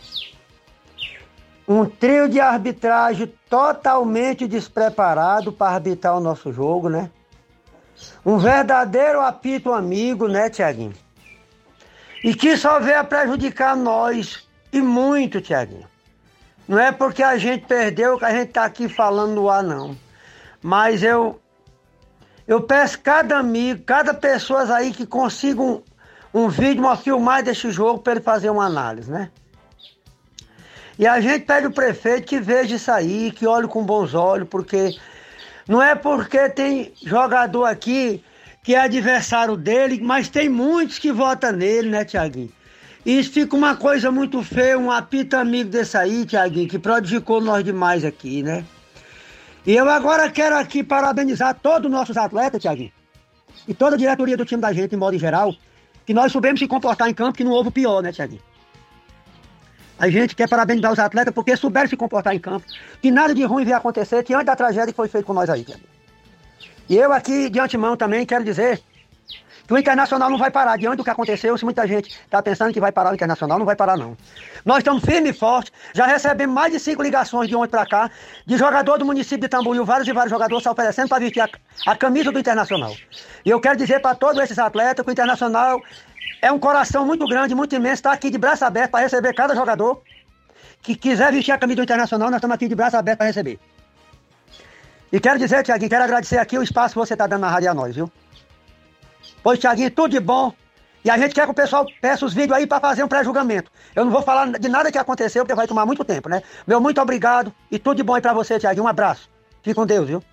Um trio de arbitragem totalmente despreparado para arbitrar o nosso jogo, né? Um verdadeiro apito amigo, né, Tiaguinho? E que só veio a prejudicar nós, e muito, Tiaguinho. Não é porque a gente perdeu que a gente tá aqui falando no ar, não. Mas eu eu peço cada amigo, cada pessoa aí que consiga um, um vídeo, uma filmagem desse jogo para ele fazer uma análise, né? E a gente pede o prefeito que veja isso aí, que olhe com bons olhos, porque não é porque tem jogador aqui que é adversário dele, mas tem muitos que votam nele, né, Tiaguinho? E isso fica uma coisa muito feia, um apito amigo desse aí, Tiaguinho, que prejudicou nós demais aqui, né? E eu agora quero aqui parabenizar todos os nossos atletas, Tiaguinho, e toda a diretoria do time da gente, em modo geral, que nós soubemos se comportar em campo, que não houve o pior, né, Tiaguinho? A gente quer parabenizar os atletas porque souberam se comportar em campo, que nada de ruim veio acontecer diante da tragédia que foi feita com nós aí, Tiaguinho. E eu aqui, de antemão, também quero dizer que o Internacional não vai parar. Diante do que aconteceu, se muita gente está pensando que vai parar o Internacional, não vai parar não. Nós estamos firmes e fortes, já recebemos mais de cinco ligações de ontem para cá, de jogador do município de Tamboril, vários e vários jogadores se oferecendo para vestir a, a camisa do Internacional. E eu quero dizer para todos esses atletas que o Internacional é um coração muito grande, muito imenso, está aqui de braço aberto para receber cada jogador que quiser vestir a camisa do Internacional, nós estamos aqui de braço aberto para receber. E quero dizer, Tiaguinho, quero agradecer aqui o espaço que você está dando na rádio a nós, viu? Pois, Tiaguinho, tudo de bom. E a gente quer que o pessoal peça os vídeos aí para fazer um pré-julgamento. Eu não vou falar de nada que aconteceu, porque vai tomar muito tempo, né? Meu muito obrigado e tudo de bom aí para você, Tiaguinho. Um abraço. Fique com Deus, viu?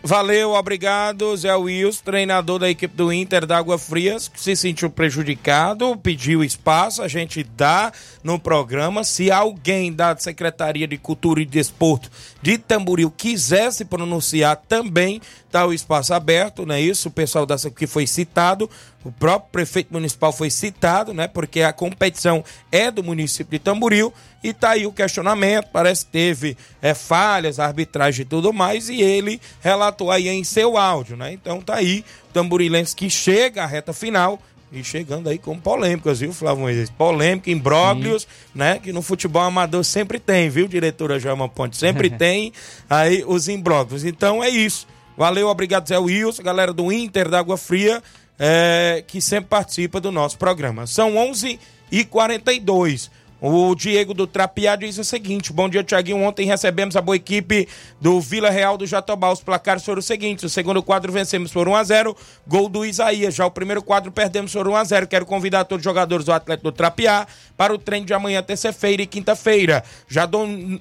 Valeu, obrigado, Zé Wilson, treinador da equipe do Inter da Água Frias, que se sentiu prejudicado, pediu espaço, a gente dá no programa. Se alguém da Secretaria de Cultura e Desporto de Tamboril quiser se pronunciar também, tá o espaço aberto, não é isso? O pessoal dessa que foi citado, o próprio prefeito municipal foi citado, né? Porque a competição é do município de Tamboril e tá aí o questionamento, parece que teve é, falhas, arbitragem e tudo mais, e ele relatou aí em seu áudio, né? Então tá aí, o Tamborilense que chega à reta final, e chegando aí com polêmicas, viu, Flávio Moisés? Polêmica, imbróglios, né? Que no futebol amador sempre tem, viu, diretora Joelma Ponte? Sempre tem aí os imbróglios. Então é isso. Valeu, obrigado, Zé Wilson, galera do Inter da Água Fria, é, que sempre participa do nosso programa. São 11 e 42 o Diego do Trapiá diz o seguinte: Bom dia, Tiaguinho. Ontem recebemos a boa equipe do Vila Real do Jatobá. Os placares foram os seguintes: o segundo quadro vencemos por 1x0, gol do Isaías. Já o primeiro quadro perdemos por 1x0. Quero convidar todos os jogadores do Atlético do Trapiá para o treino de amanhã, terça-feira e quinta-feira. Já,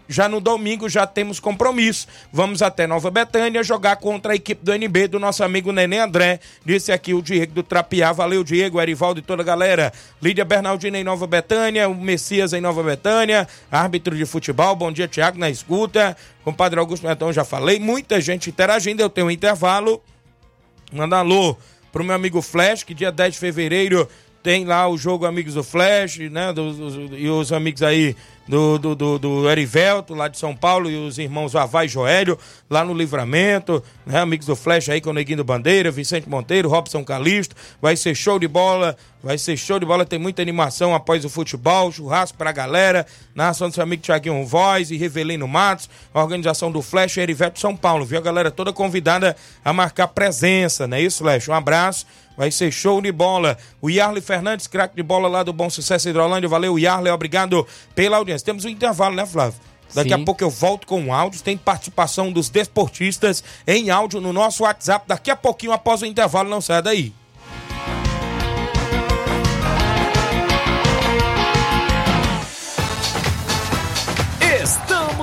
já no domingo já temos compromisso. Vamos até Nova Betânia jogar contra a equipe do NB do nosso amigo Nenê André. Disse aqui o Diego do Trapiá. Valeu, Diego, Erivaldo e toda a galera. Lídia Bernardina em Nova Betânia, o Messias em Nova Betânia, árbitro de futebol. Bom dia, Tiago, na escuta. Compadre Augusto Netão, já falei. Muita gente interagindo. Eu tenho um intervalo. Manda alô pro meu amigo Flash, que dia 10 de fevereiro tem lá o jogo Amigos do Flash, né? Dos, dos, e os amigos aí do, do, do, do, Erivelto, lá de São Paulo, e os irmãos Avai e Joélio, lá no Livramento, né? Amigos do Flash aí com o Neguinho do Bandeira, Vicente Monteiro, Robson Calisto. Vai ser show de bola, vai ser show de bola, tem muita animação após o futebol, churrasco pra galera, narração do seu amigo Tiaguinho Voz e Revelino Matos, organização do Flash Erivelto São Paulo, viu? A galera toda convidada a marcar presença, não é isso, Flash? Um abraço. Vai ser show de bola. O Yarley Fernandes, craque de bola lá do Bom Sucesso Hidrolândia. Valeu, Yarley. Obrigado pela audiência. Temos um intervalo, né, Flávio? Daqui Sim. a pouco eu volto com áudios. Tem participação dos desportistas em áudio no nosso WhatsApp. Daqui a pouquinho, após o intervalo, não saia daí.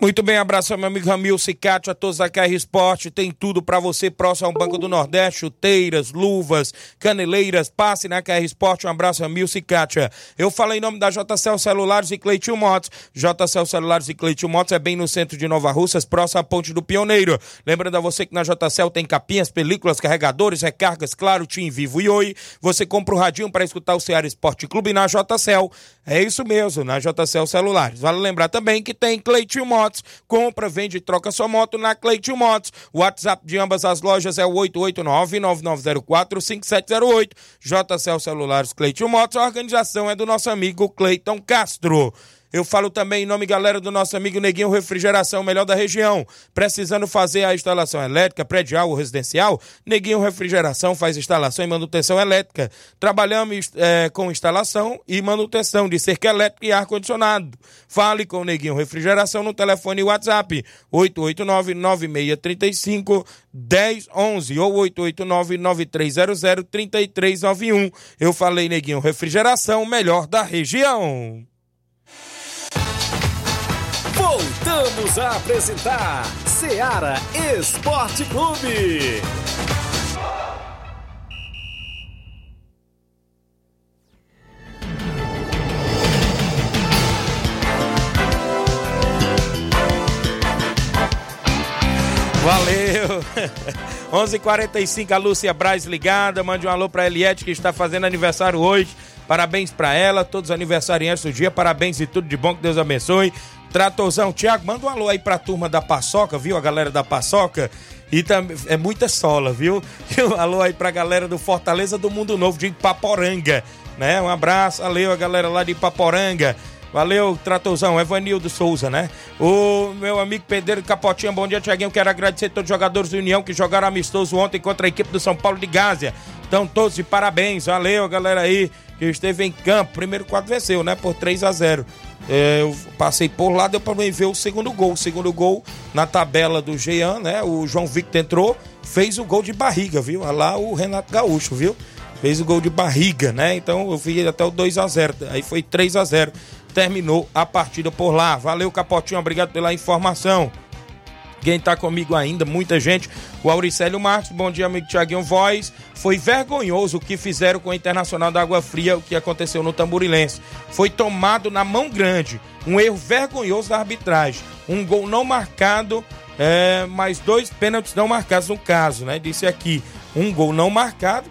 Muito bem, abraço ao meu amigo Ramil Cicatio, a todos da KR Esporte. Tem tudo para você próximo ao Banco do Nordeste: chuteiras, luvas, caneleiras. Passe na KR Esporte. Um abraço, Ramil Cicatia. Eu falo em nome da JCL Celulares e Cleitinho Motos. JCL Celulares e Cleitinho Motos é bem no centro de Nova Russas, próximo à Ponte do Pioneiro. Lembrando a você que na JCL tem capinhas, películas, carregadores, recargas, claro, Tim Vivo e Oi. Você compra o radinho para escutar o Ceará Esporte Clube na JCL. É isso mesmo, na JCL Celulares. Vale lembrar também que tem Cleitinho Motos Motos. Compra, vende e troca sua moto na Cleitinho Motos. O WhatsApp de ambas as lojas é o 889-9904-5708. JCL Celulares Cleitinho Motos. A organização é do nosso amigo Cleiton Castro. Eu falo também em nome, galera, do nosso amigo Neguinho Refrigeração, melhor da região. Precisando fazer a instalação elétrica, predial ou residencial, Neguinho Refrigeração faz instalação e manutenção elétrica. Trabalhamos é, com instalação e manutenção de cerca elétrica e ar-condicionado. Fale com o Neguinho Refrigeração no telefone WhatsApp 889-9635 1011 ou 889-9300-3391. Eu falei, Neguinho Refrigeração, melhor da região. Voltamos a apresentar Seara Esporte Clube. Valeu! 11:45 h 45 a Lúcia Braz ligada. Mande um alô pra Eliette que está fazendo aniversário hoje. Parabéns para ela, todos os aniversariantes do dia. Parabéns e tudo de bom, que Deus abençoe. Tratorzão, Tiago, manda um alô aí pra turma da Paçoca, viu? A galera da Paçoca. E também é muita sola, viu? E um alô aí pra galera do Fortaleza do Mundo Novo de Ipaporanga, né? Um abraço, valeu a galera lá de Ipaporanga. Valeu, Tratorzão, Evanildo Souza, né? O meu amigo Pedro Capotinha, bom dia, Tiaguinho. Quero agradecer a todos os jogadores do União que jogaram amistoso ontem contra a equipe do São Paulo de Gásia. Então, todos de parabéns. Valeu, galera aí que esteve em campo. Primeiro quadro venceu, né? Por 3 a 0 é, eu passei por lá, deu mim ver o segundo gol. O segundo gol na tabela do Jean, né? O João Victor entrou, fez o gol de barriga, viu? Lá o Renato Gaúcho, viu? Fez o gol de barriga, né? Então eu vi até o 2 a 0 Aí foi 3 a 0 terminou a partida por lá. Valeu, Capotinho, obrigado pela informação. Quem está comigo ainda, muita gente. O Auricélio Marques, bom dia, amigo Tiaguinho Voz. Foi vergonhoso o que fizeram com o Internacional da Água Fria, o que aconteceu no Tamborilense. Foi tomado na mão grande. Um erro vergonhoso da arbitragem. Um gol não marcado, é, dois pênaltis não marcados no caso, né? Disse aqui. Um gol não marcado,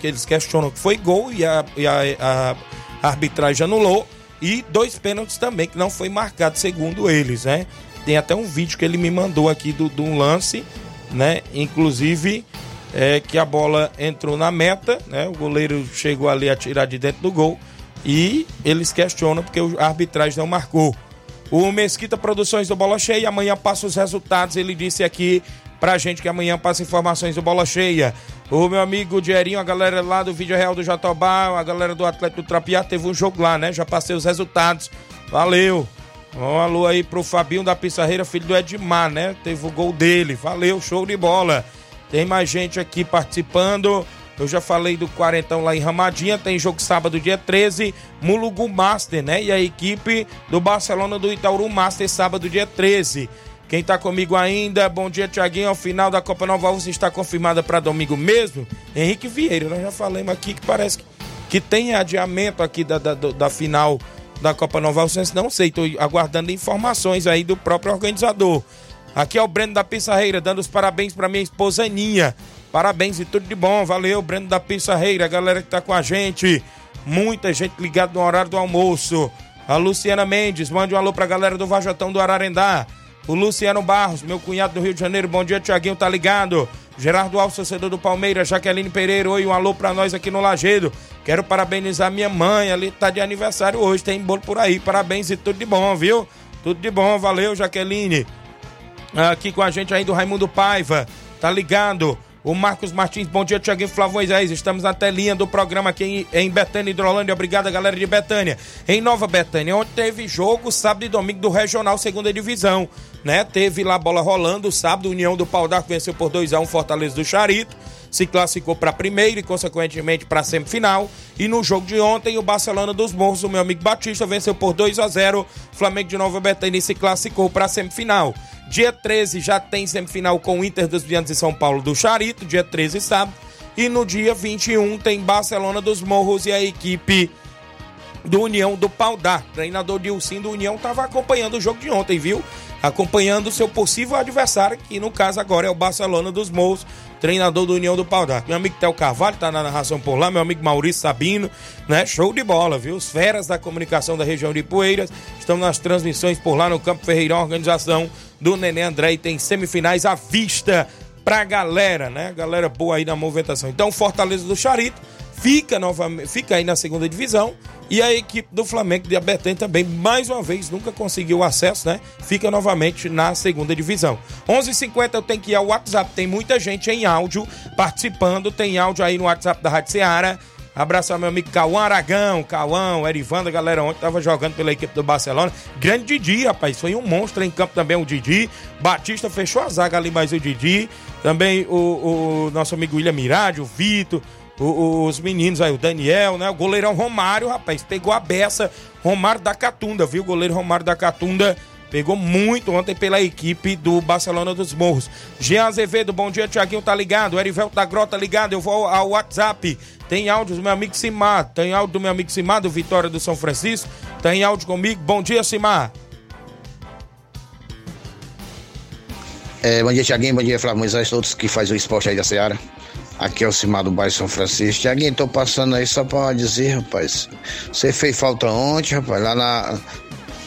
que eles questionam que foi gol e a, e a, a arbitragem anulou e dois pênaltis também que não foi marcado segundo eles, né? Tem até um vídeo que ele me mandou aqui do, do lance, né? Inclusive é, que a bola entrou na meta, né? O goleiro chegou ali a tirar de dentro do gol e eles questionam porque a arbitragem não marcou. O Mesquita Produções do Bola Cheia, amanhã passa os resultados. Ele disse aqui pra gente que amanhã passa informações do Bola Cheia. O meu amigo Dierinho, a galera lá do Vídeo Real do Jatobá, a galera do Atlético do Trapiá, teve um jogo lá, né? Já passei os resultados. Valeu! Um alô aí pro Fabinho da Pissarreira, filho do Edmar, né? Teve o gol dele. Valeu, show de bola. Tem mais gente aqui participando. Eu já falei do Quarentão lá em Ramadinha. Tem jogo sábado, dia 13. Mulugu Master, né? E a equipe do Barcelona do Itaúru Master, sábado, dia 13. Quem está comigo ainda, bom dia, Tiaguinho. Ao final da Copa Nova Rússia está confirmada para domingo mesmo. Henrique Vieira, nós já falamos aqui que parece que, que tem adiamento aqui da, da, da final da Copa Nova Rússia. Não sei, estou aguardando informações aí do próprio organizador. Aqui é o Breno da Pissarreira, dando os parabéns para minha esposa Aninha. Parabéns e tudo de bom. Valeu, Breno da Pissarreira, a galera que está com a gente. Muita gente ligada no horário do almoço. A Luciana Mendes, mande um alô para a galera do Vajotão do Ararendá. O Luciano Barros, meu cunhado do Rio de Janeiro. Bom dia, Tiaguinho, tá ligado? Gerardo Alves, torcedor do Palmeiras. Jaqueline Pereira, oi, um alô pra nós aqui no Lagedo. Quero parabenizar minha mãe, ali tá de aniversário hoje, tem bolo por aí. Parabéns e tudo de bom, viu? Tudo de bom, valeu, Jaqueline. Aqui com a gente aí do Raimundo Paiva, tá ligado? O Marcos Martins, bom dia, Tiaguinho Flávio Moisés. Estamos na telinha do programa aqui em, em Betânia, Hidrolândia. Obrigado, galera de Betânia. Em Nova Betânia, onde teve jogo sábado e domingo do Regional Segunda Divisão. Né? Teve lá bola rolando. Sábado, União do Pau d'Arco venceu por 2x1 um, Fortaleza do Charito. Se classificou para primeiro e, consequentemente, para semifinal. E no jogo de ontem, o Barcelona dos Morros, o meu amigo Batista, venceu por 2 a 0 Flamengo de Nova Betânia se classificou para semifinal. Dia 13 já tem semifinal com o Inter dos Viantes de São Paulo do Charito, dia 13 sábado. E no dia 21 tem Barcelona dos Morros e a equipe do União do Paudar. Treinador Dilcim do União estava acompanhando o jogo de ontem, viu? Acompanhando o seu possível adversário, que no caso agora é o Barcelona dos Morros, treinador do União do Paudar. Meu amigo Théo Carvalho tá na narração por lá, meu amigo Maurício Sabino, né? Show de bola, viu? Os feras da comunicação da região de Poeiras estão nas transmissões por lá no Campo Ferreirão, organização do Nenê André e tem semifinais à vista pra galera, né? Galera boa aí na movimentação. Então, Fortaleza do Charito fica, novamente, fica aí na segunda divisão. E a equipe do Flamengo de Abertém também, mais uma vez, nunca conseguiu acesso, né? Fica novamente na segunda divisão. 11:50 h 50 eu tenho que ir ao WhatsApp. Tem muita gente em áudio participando. Tem áudio aí no WhatsApp da Rádio. Abraço ao meu amigo Cauã Aragão, Cauã, Erivanda, galera ontem tava jogando pela equipe do Barcelona. Grande Didi, rapaz, foi um monstro em campo também o Didi. Batista fechou a zaga ali, mais o Didi. Também o, o nosso amigo William Mirade, o Vitor, os meninos aí, o Daniel, né? O goleirão Romário, rapaz, pegou a beça. Romário da Catunda, viu? O goleiro Romário da Catunda Pegou muito ontem pela equipe do Barcelona dos Morros. Jean Azevedo, bom dia, Tiaguinho tá ligado. Erivelto da Grota ligado. Eu vou ao WhatsApp. Tem áudio do meu amigo Simar. Tem áudio do meu amigo Simar, do Vitória do São Francisco. Tem áudio comigo. Bom dia, Simar. É, bom dia, Tiaguinho. Bom dia, Flávio Moisés, todos que fazem o esporte aí da Seara. Aqui é o Simar do bairro São Francisco. Tiaguinho, tô passando aí só pra dizer, rapaz. Você fez falta ontem, rapaz, lá na,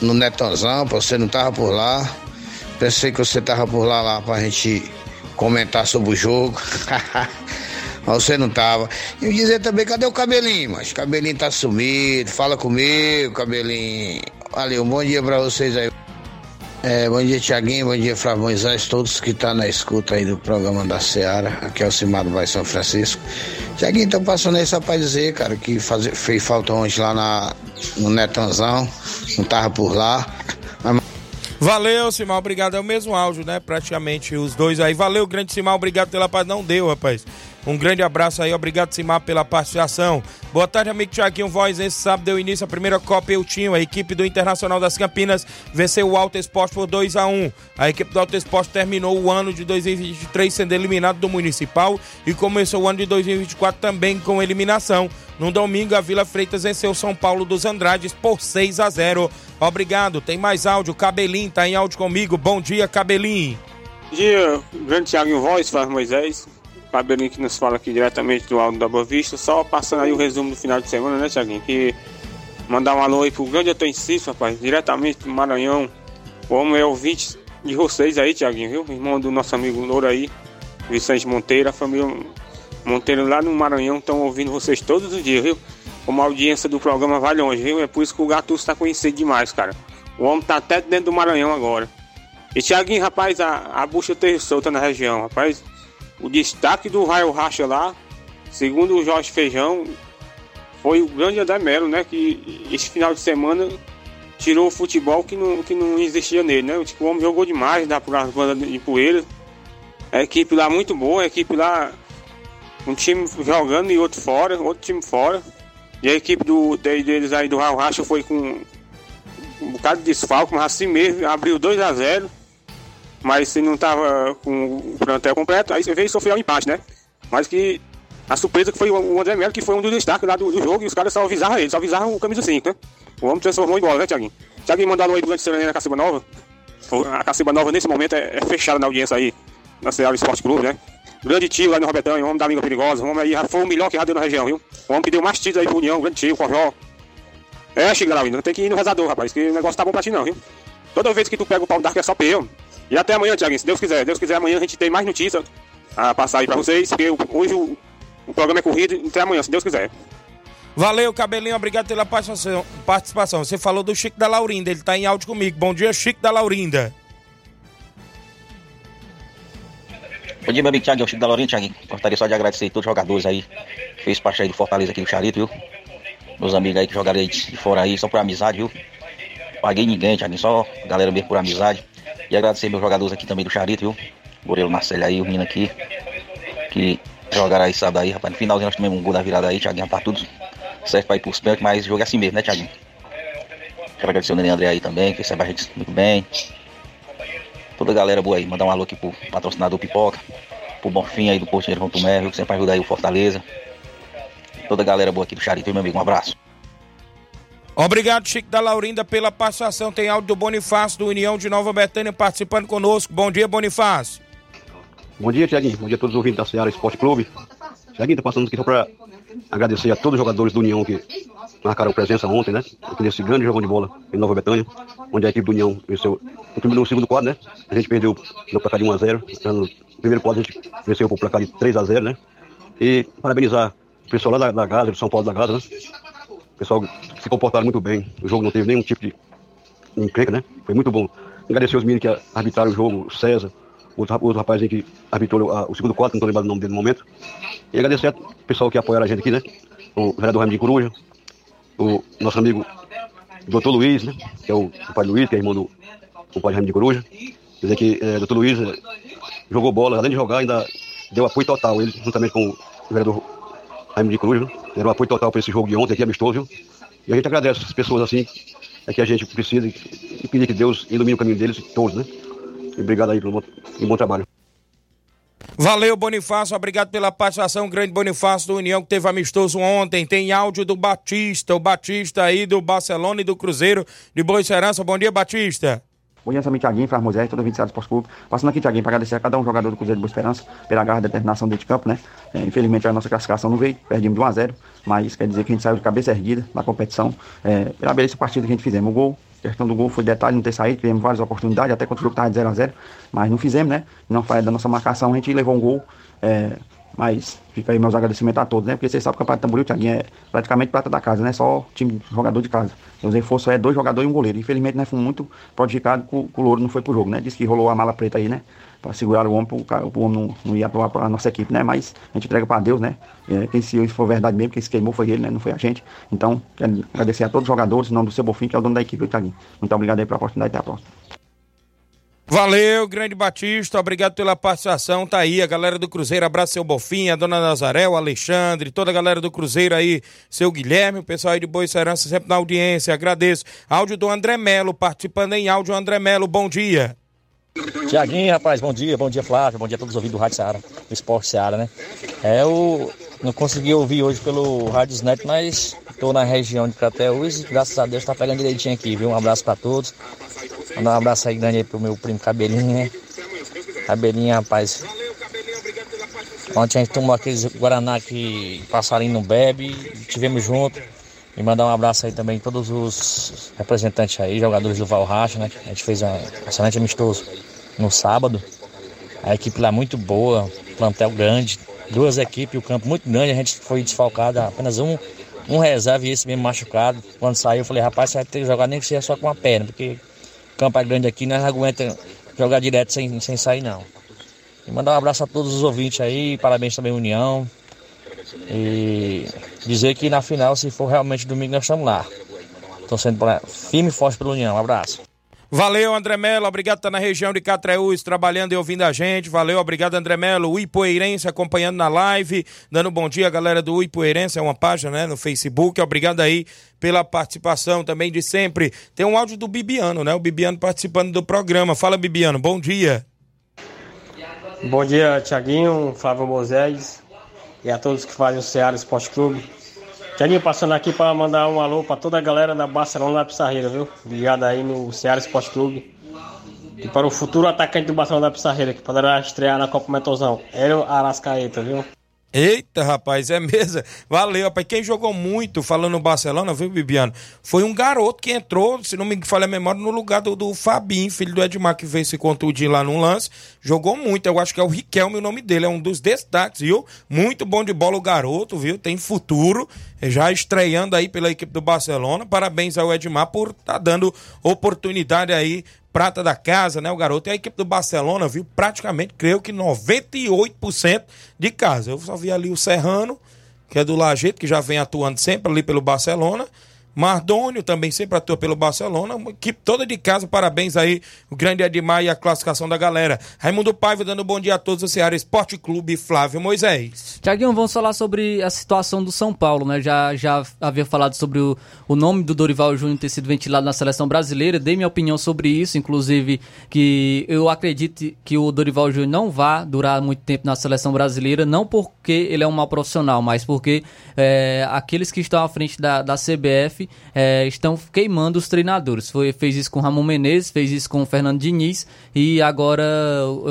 no Netãozão, você não tava por lá. Pensei que você tava por lá lá pra gente comentar sobre o jogo. Mas você não tava. E dizer também, cadê o cabelinho? Mas cabelinho tá sumido. Fala comigo, cabelinho. Valeu, um bom dia pra vocês aí. É, bom dia, Tiaguinho. Bom dia, Flávio Moisés. Todos que estão tá na escuta aí do programa da Seara. Aqui é o Cimado Vai São Francisco. Tiaguinho, tô passando aí só pra dizer, cara, que faz, fez falta ontem lá na, no Netanzão. Não tava por lá. Valeu, Simão. Obrigado. É o mesmo áudio, né? Praticamente os dois aí. Valeu, grande Simão. Obrigado pela paz. Não deu, rapaz. Um grande abraço aí, obrigado Simar pela participação. Boa tarde, amigo Tiaguinho Voz. Esse sábado deu início a primeira Copa Eutinho. A equipe do Internacional das Campinas venceu o Alto Esporte por 2 a 1 A equipe do Alto Esporte terminou o ano de 2023 sendo eliminado do Municipal e começou o ano de 2024 também com eliminação. No domingo, a Vila Freitas venceu São Paulo dos Andrades por 6 a 0 Obrigado. Tem mais áudio. Cabelinho tá em áudio comigo. Bom dia, Cabelinho. Bom dia, grande Tiaguinho Voz, Faz Moisés. Cabelinho que nos fala aqui diretamente do Alto da Boa Vista. Só passando aí o resumo do final de semana, né, Tiaguinho? Que mandar um alô aí pro grande Antônio rapaz, diretamente do Maranhão. O homem é ouvinte de vocês aí, Tiaguinho, viu? Irmão do nosso amigo Louro aí, Vicente Monteiro, a família Monteiro lá no Maranhão estão ouvindo vocês todos os dias, viu? Como a audiência do programa vai longe, viu? É por isso que o Gatusso tá conhecido demais, cara. O homem tá até dentro do Maranhão agora. E Tiaguinho, rapaz, a, a bucha teve solta na região, rapaz. O destaque do Raio Racha lá, segundo o Jorge Feijão, foi o grande André Melo, né? Que esse final de semana tirou o futebol que não, que não existia nele, né? O homem jogou demais, por banda de poeira. A equipe lá muito boa, a equipe lá, um time jogando e outro fora, outro time fora. E a equipe do, deles aí do Raio Racha foi com um bocado de desfalque, mas assim mesmo, abriu 2 a 0 mas se não tava com o plantel completo, aí você veio sofreu um empate, né? Mas que a surpresa que foi o André Melo, que foi um dos destaques lá do, do jogo, e os caras só avisaram ele, só avisaram o camisa 5, né? O homem transformou em bola, né, Tiaguinho? Tiaguinho mandou aí durante a na Caciba Nova. A Caciba Nova, nesse momento, é, é fechada na audiência aí, na Ceará Esporte Clube, né? Grande tio lá no Robertão, homem da língua perigosa, o homem aí já foi o melhor que já deu na região, viu? O homem que deu mais títulos aí pro União, grande tio, Corjó. É, Chigrau, não tem que ir no rezador, rapaz, que o negócio tá bom pra ti não, viu? Toda vez que tu pega o pau d'arco é só peu. E até amanhã, Tiaguinho, se Deus quiser. Deus quiser, amanhã a gente tem mais notícias a passar aí pra vocês, porque hoje o, o programa é corrido, até amanhã, se Deus quiser. Valeu, Cabelinho, obrigado pela participação. Você falou do Chico da Laurinda, ele tá em áudio comigo. Bom dia, Chico da Laurinda. Bom dia, meu amigo Thiago, é o Chico da Laurinda, Thiago. Gostaria só de agradecer todos os jogadores aí, fez parte aí do Fortaleza aqui do Charito, viu? Meus amigos aí que jogaram aí de fora aí, só por amizade, viu? Paguei ninguém, Thiago, só galera mesmo por amizade. E agradecer meus jogadores aqui também do Charito, viu? Gorelo Marcelo aí, o menino aqui. Que jogaram aí sábado aí, rapaz. No finalzinho nós tivemos um gol da virada aí, Thiaguinho, tá tudo certo pra ir pros pênaltis, mas jogo é assim mesmo, né, Thiaguinho? Quero agradecer o Nenê André aí também, que recebe a gente muito bem. Toda a galera boa aí, mandar um alô aqui pro patrocinador Pipoca, pro Bonfim aí do Portinheiro João Tomé, que sempre ajuda aí o Fortaleza. Toda a galera boa aqui do Charito, meu amigo, um abraço. Obrigado, Chico da Laurinda, pela participação. Tem áudio do Bonifácio, do União de Nova Betânia, participando conosco. Bom dia, Bonifácio. Bom dia, Tiaguinho. Bom dia a todos os ouvintes da Seara Esporte Clube. Tiaguinho, tá passando aqui só para agradecer a todos os jogadores do União que marcaram presença ontem, né? Nesse grande jogo de bola em Nova Betânia, onde a equipe do União venceu no segundo quadro, né? A gente perdeu no placar de 1x0. No primeiro quadro a gente venceu por placar de 3x0, né? E parabenizar o pessoal lá da, da Gaza, do São Paulo da Gaza, né? O pessoal se comportaram muito bem. O jogo não teve nenhum tipo de encrenca, né? Foi muito bom. Agradecer os meninos que arbitraram o jogo, o César, outro, outro rapaz que arbitrou o segundo quarto, não estou lembrando o nome dele no momento. E agradecer ao pessoal que apoiaram a gente aqui, né? O vereador Raimundo de Coruja, o nosso amigo doutor Luiz, né? Que é o, o pai Luiz, que é irmão do o pai Raimundo de Coruja. Quer dizer que é, Luiz é, jogou bola, além de jogar, ainda deu apoio total. Ele, juntamente com o vereador Raimundo de Coruja, né? deram apoio total para esse jogo de ontem aqui, amistoso. Viu? E a gente agradece as pessoas assim, é que a gente precisa e pedir que Deus ilumine o caminho deles todos, né? E obrigado aí pelo bom, trabalho. Valeu, Bonifácio. Obrigado pela participação. Grande Bonifácio do União, que teve amistoso ontem. Tem áudio do Batista, o Batista aí do Barcelona e do Cruzeiro de Boa Serança. Bom dia, Batista. Dia, também Thiaguinho, Fras Moisés, todo 27 Esporte Clube. Passando aqui, Thiaguinho, para agradecer a cada um jogador do Cruzeiro de Boa Esperança pela garra e determinação dentro de campo, né? É, infelizmente a nossa classificação não veio, perdemos de 1 a 0 mas quer dizer que a gente saiu de cabeça erguida na competição. É, pela beleza partida que a gente fizemos. O gol, a questão do gol foi detalhe não ter saído, tivemos várias oportunidades, até quando o jogo estava de 0 a 0 mas não fizemos, né? Não foi da nossa marcação, a gente levou um gol. É, mas fica aí meus agradecimentos a todos, né? Porque vocês sabem que o Campeonato Tamboril, Thiaguinho, é praticamente prata da casa, né? Só time jogador de casa. Os reforços é dois jogadores e um goleiro. Infelizmente, nós fomos muito prejudicados que o Louro não foi pro jogo, né? Disse que rolou a mala preta aí, né? Pra segurar o homem, para o homem não, não ia atuar pra nossa equipe, né? Mas a gente entrega para Deus, né? É, quem se for verdade mesmo, quem se queimou foi ele, né? Não foi a gente. Então, quero agradecer a todos os jogadores, em nome do seu Bofim, que é o dono da equipe, Thiaguinho. Muito obrigado aí pela oportunidade e até a próxima. Valeu, grande Batista, obrigado pela participação. Tá aí a galera do Cruzeiro, abraço seu Bofinha, a dona Nazaré, o Alexandre, toda a galera do Cruzeiro aí, seu Guilherme, o pessoal aí de Boa Serança sempre na audiência, agradeço. Áudio do André Melo, participando em áudio, André Melo, bom dia. Tiaguinho, rapaz, bom dia, bom dia Flávio, bom dia a todos os ouvintes do Rádio Seara, do Esporte Seara, né? É, eu não consegui ouvir hoje pelo Rádio Net, mas estou na região de Crateús e graças a Deus tá pegando direitinho aqui, viu? Um abraço para todos. Mandar um abraço aí grande aí pro meu primo Cabelinho, né? Cabelinho, rapaz. Ontem a gente tomou aqueles Guaraná que passarinho não bebe, tivemos junto. E mandar um abraço aí também a todos os representantes aí, jogadores do Valracha, né? A gente fez um excelente amistoso no sábado. A equipe lá muito boa, plantel grande, duas equipes, o campo muito grande, a gente foi desfalcado, apenas um, um reserva e esse mesmo machucado. Quando saiu, eu falei, rapaz, você vai ter que jogar nem que seja só com a perna, porque campo é grande aqui, nós não aguenta jogar direto sem, sem sair não. E mandar um abraço a todos os ouvintes aí, parabéns também União. E dizer que na final, se for realmente domingo, nós estamos lá. Estão sendo firme e forte pela União. Um abraço. Valeu, André Melo. Obrigado estar na região de Catreús, trabalhando e ouvindo a gente. Valeu, obrigado, André Melo. O Ipoeirense acompanhando na live, dando bom dia, galera do Ipoeirense. É uma página, né, no Facebook. Obrigado aí pela participação também de sempre. Tem um áudio do Bibiano, né? O Bibiano participando do programa. Fala, Bibiano. Bom dia. Bom dia, Tiaguinho, Flávio Moisés e a todos que fazem o Ceará Esporte Clube. Tiaguinho, passando aqui para mandar um alô para toda a galera da Barcelona da Pissarreira, viu? Ligado aí no Ceará Esporte Clube. E para o futuro atacante do Barcelona da Pissarreira, que poderá estrear na Copa Metozão, Hélio Arascaeta, viu? Eita, rapaz, é mesmo. Valeu, rapaz. Quem jogou muito, falando no Barcelona, viu, Bibiano? Foi um garoto que entrou, se não me falha a memória, no lugar do, do Fabinho, filho do Edmar, que veio se contundir lá no lance. Jogou muito, eu acho que é o Riquelme o nome dele, é um dos destaques, viu? Muito bom de bola o garoto, viu? Tem futuro, já estreando aí pela equipe do Barcelona. Parabéns ao Edmar por estar tá dando oportunidade aí prata da casa, né, o garoto. E a equipe do Barcelona viu praticamente, creio que 98% de casa. Eu só vi ali o Serrano, que é do Lajeito, que já vem atuando sempre ali pelo Barcelona. Mardônio também sempre atua pelo Barcelona, equipe toda de casa, parabéns aí, o grande Edmar e a classificação da galera. Raimundo Paiva dando um bom dia a todos do Ceará Esporte Clube Flávio Moisés. Tiaguinho, vamos falar sobre a situação do São Paulo, né? Já, já havia falado sobre o, o nome do Dorival Júnior ter sido ventilado na seleção brasileira, dei minha opinião sobre isso, inclusive que eu acredito que o Dorival Júnior não vá durar muito tempo na seleção brasileira, não porque ele é um mau profissional, mas porque é, aqueles que estão à frente da, da CBF é, estão queimando os treinadores. Foi, fez isso com Ramon Menezes, fez isso com Fernando Diniz e agora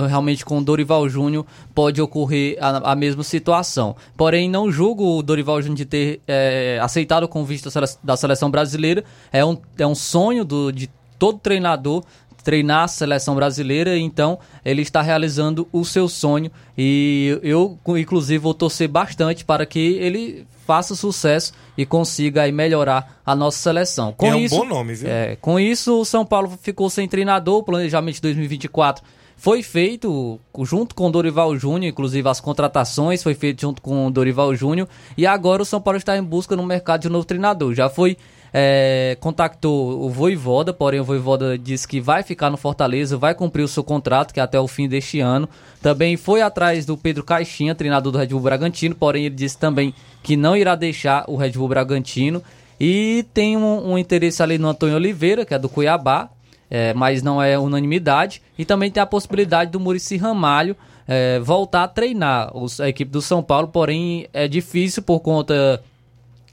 realmente com Dorival Júnior pode ocorrer a, a, mesma situação. Porém, não julgo o Dorival Júnior de ter é, aceitado o convite da seleção brasileira. É um, é um sonho do, de todo treinador treinar a seleção brasileira, então ele está realizando o seu sonho e eu, inclusive, vou torcer bastante para que ele faça sucesso e consiga aí melhorar a nossa seleção. Com é um isso, bom nome, viu? É, com isso, o São Paulo ficou sem treinador, o planejamento de 2024 foi feito junto com o Dorival Júnior, inclusive as contratações foi feito junto com o Dorival Júnior, e agora o São Paulo está em busca no mercado de um novo treinador. Já foi é, contactou o Voivoda, porém o Voivoda disse que vai ficar no Fortaleza, vai cumprir o seu contrato, que é até o fim deste ano. Também foi atrás do Pedro Caixinha, treinador do Red Bull Bragantino, porém ele disse também que não irá deixar o Red Bull Bragantino. E tem um, um interesse ali no Antônio Oliveira, que é do Cuiabá, é, mas não é unanimidade. E também tem a possibilidade do Murici Ramalho é, voltar a treinar os, a equipe do São Paulo, porém é difícil por conta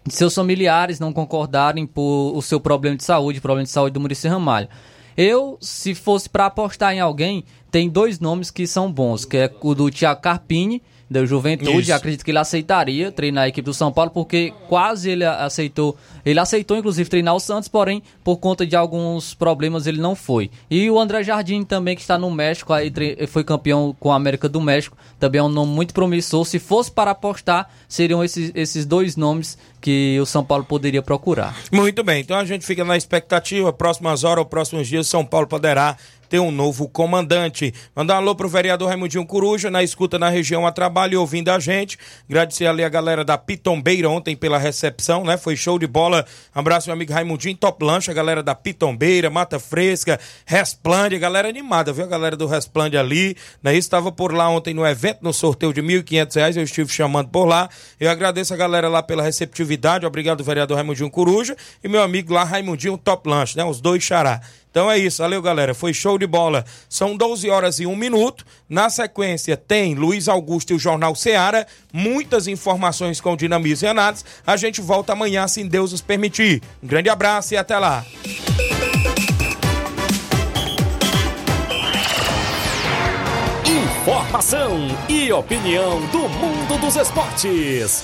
seus familiares não concordarem por o seu problema de saúde, problema de saúde do Murici Ramalho. Eu, se fosse para apostar em alguém, tem dois nomes que são bons, que é o do Thiago Carpini da Juventude. Isso. Acredito que ele aceitaria treinar a equipe do São Paulo, porque quase ele aceitou. Ele aceitou, inclusive, treinar o Santos, porém, por conta de alguns problemas, ele não foi. E o André Jardim também, que está no México, aí foi campeão com a América do México, também é um nome muito promissor. Se fosse para apostar, seriam esses, esses dois nomes que o São Paulo poderia procurar. Muito bem, então a gente fica na expectativa, próximas horas ou próximos dias, São Paulo poderá ter um novo comandante. Mandar um alô pro vereador Raimundinho Coruja, na escuta na região a trabalho ouvindo a gente. Agradecer ali a galera da Pitombeira ontem pela recepção, né? Foi show de bola. Abraço, meu amigo Raimundinho, Top Lanche, a galera da Pitombeira, Mata Fresca, Resplande, galera animada, viu? A galera do Resplande ali, né? Estava por lá ontem no evento, no sorteio de R$ 1.500, eu estive chamando por lá. Eu agradeço a galera lá pela receptividade, obrigado, vereador Raimundinho Coruja, e meu amigo lá, Raimundinho Top Lanche, né? Os dois xará. Então é isso, valeu galera, foi show de bola. São 12 horas e 1 minuto. Na sequência tem Luiz Augusto e o Jornal Seara, muitas informações com dinamismo e análise. A gente volta amanhã, se Deus nos permitir. Um grande abraço e até lá. Informação e opinião do mundo dos esportes.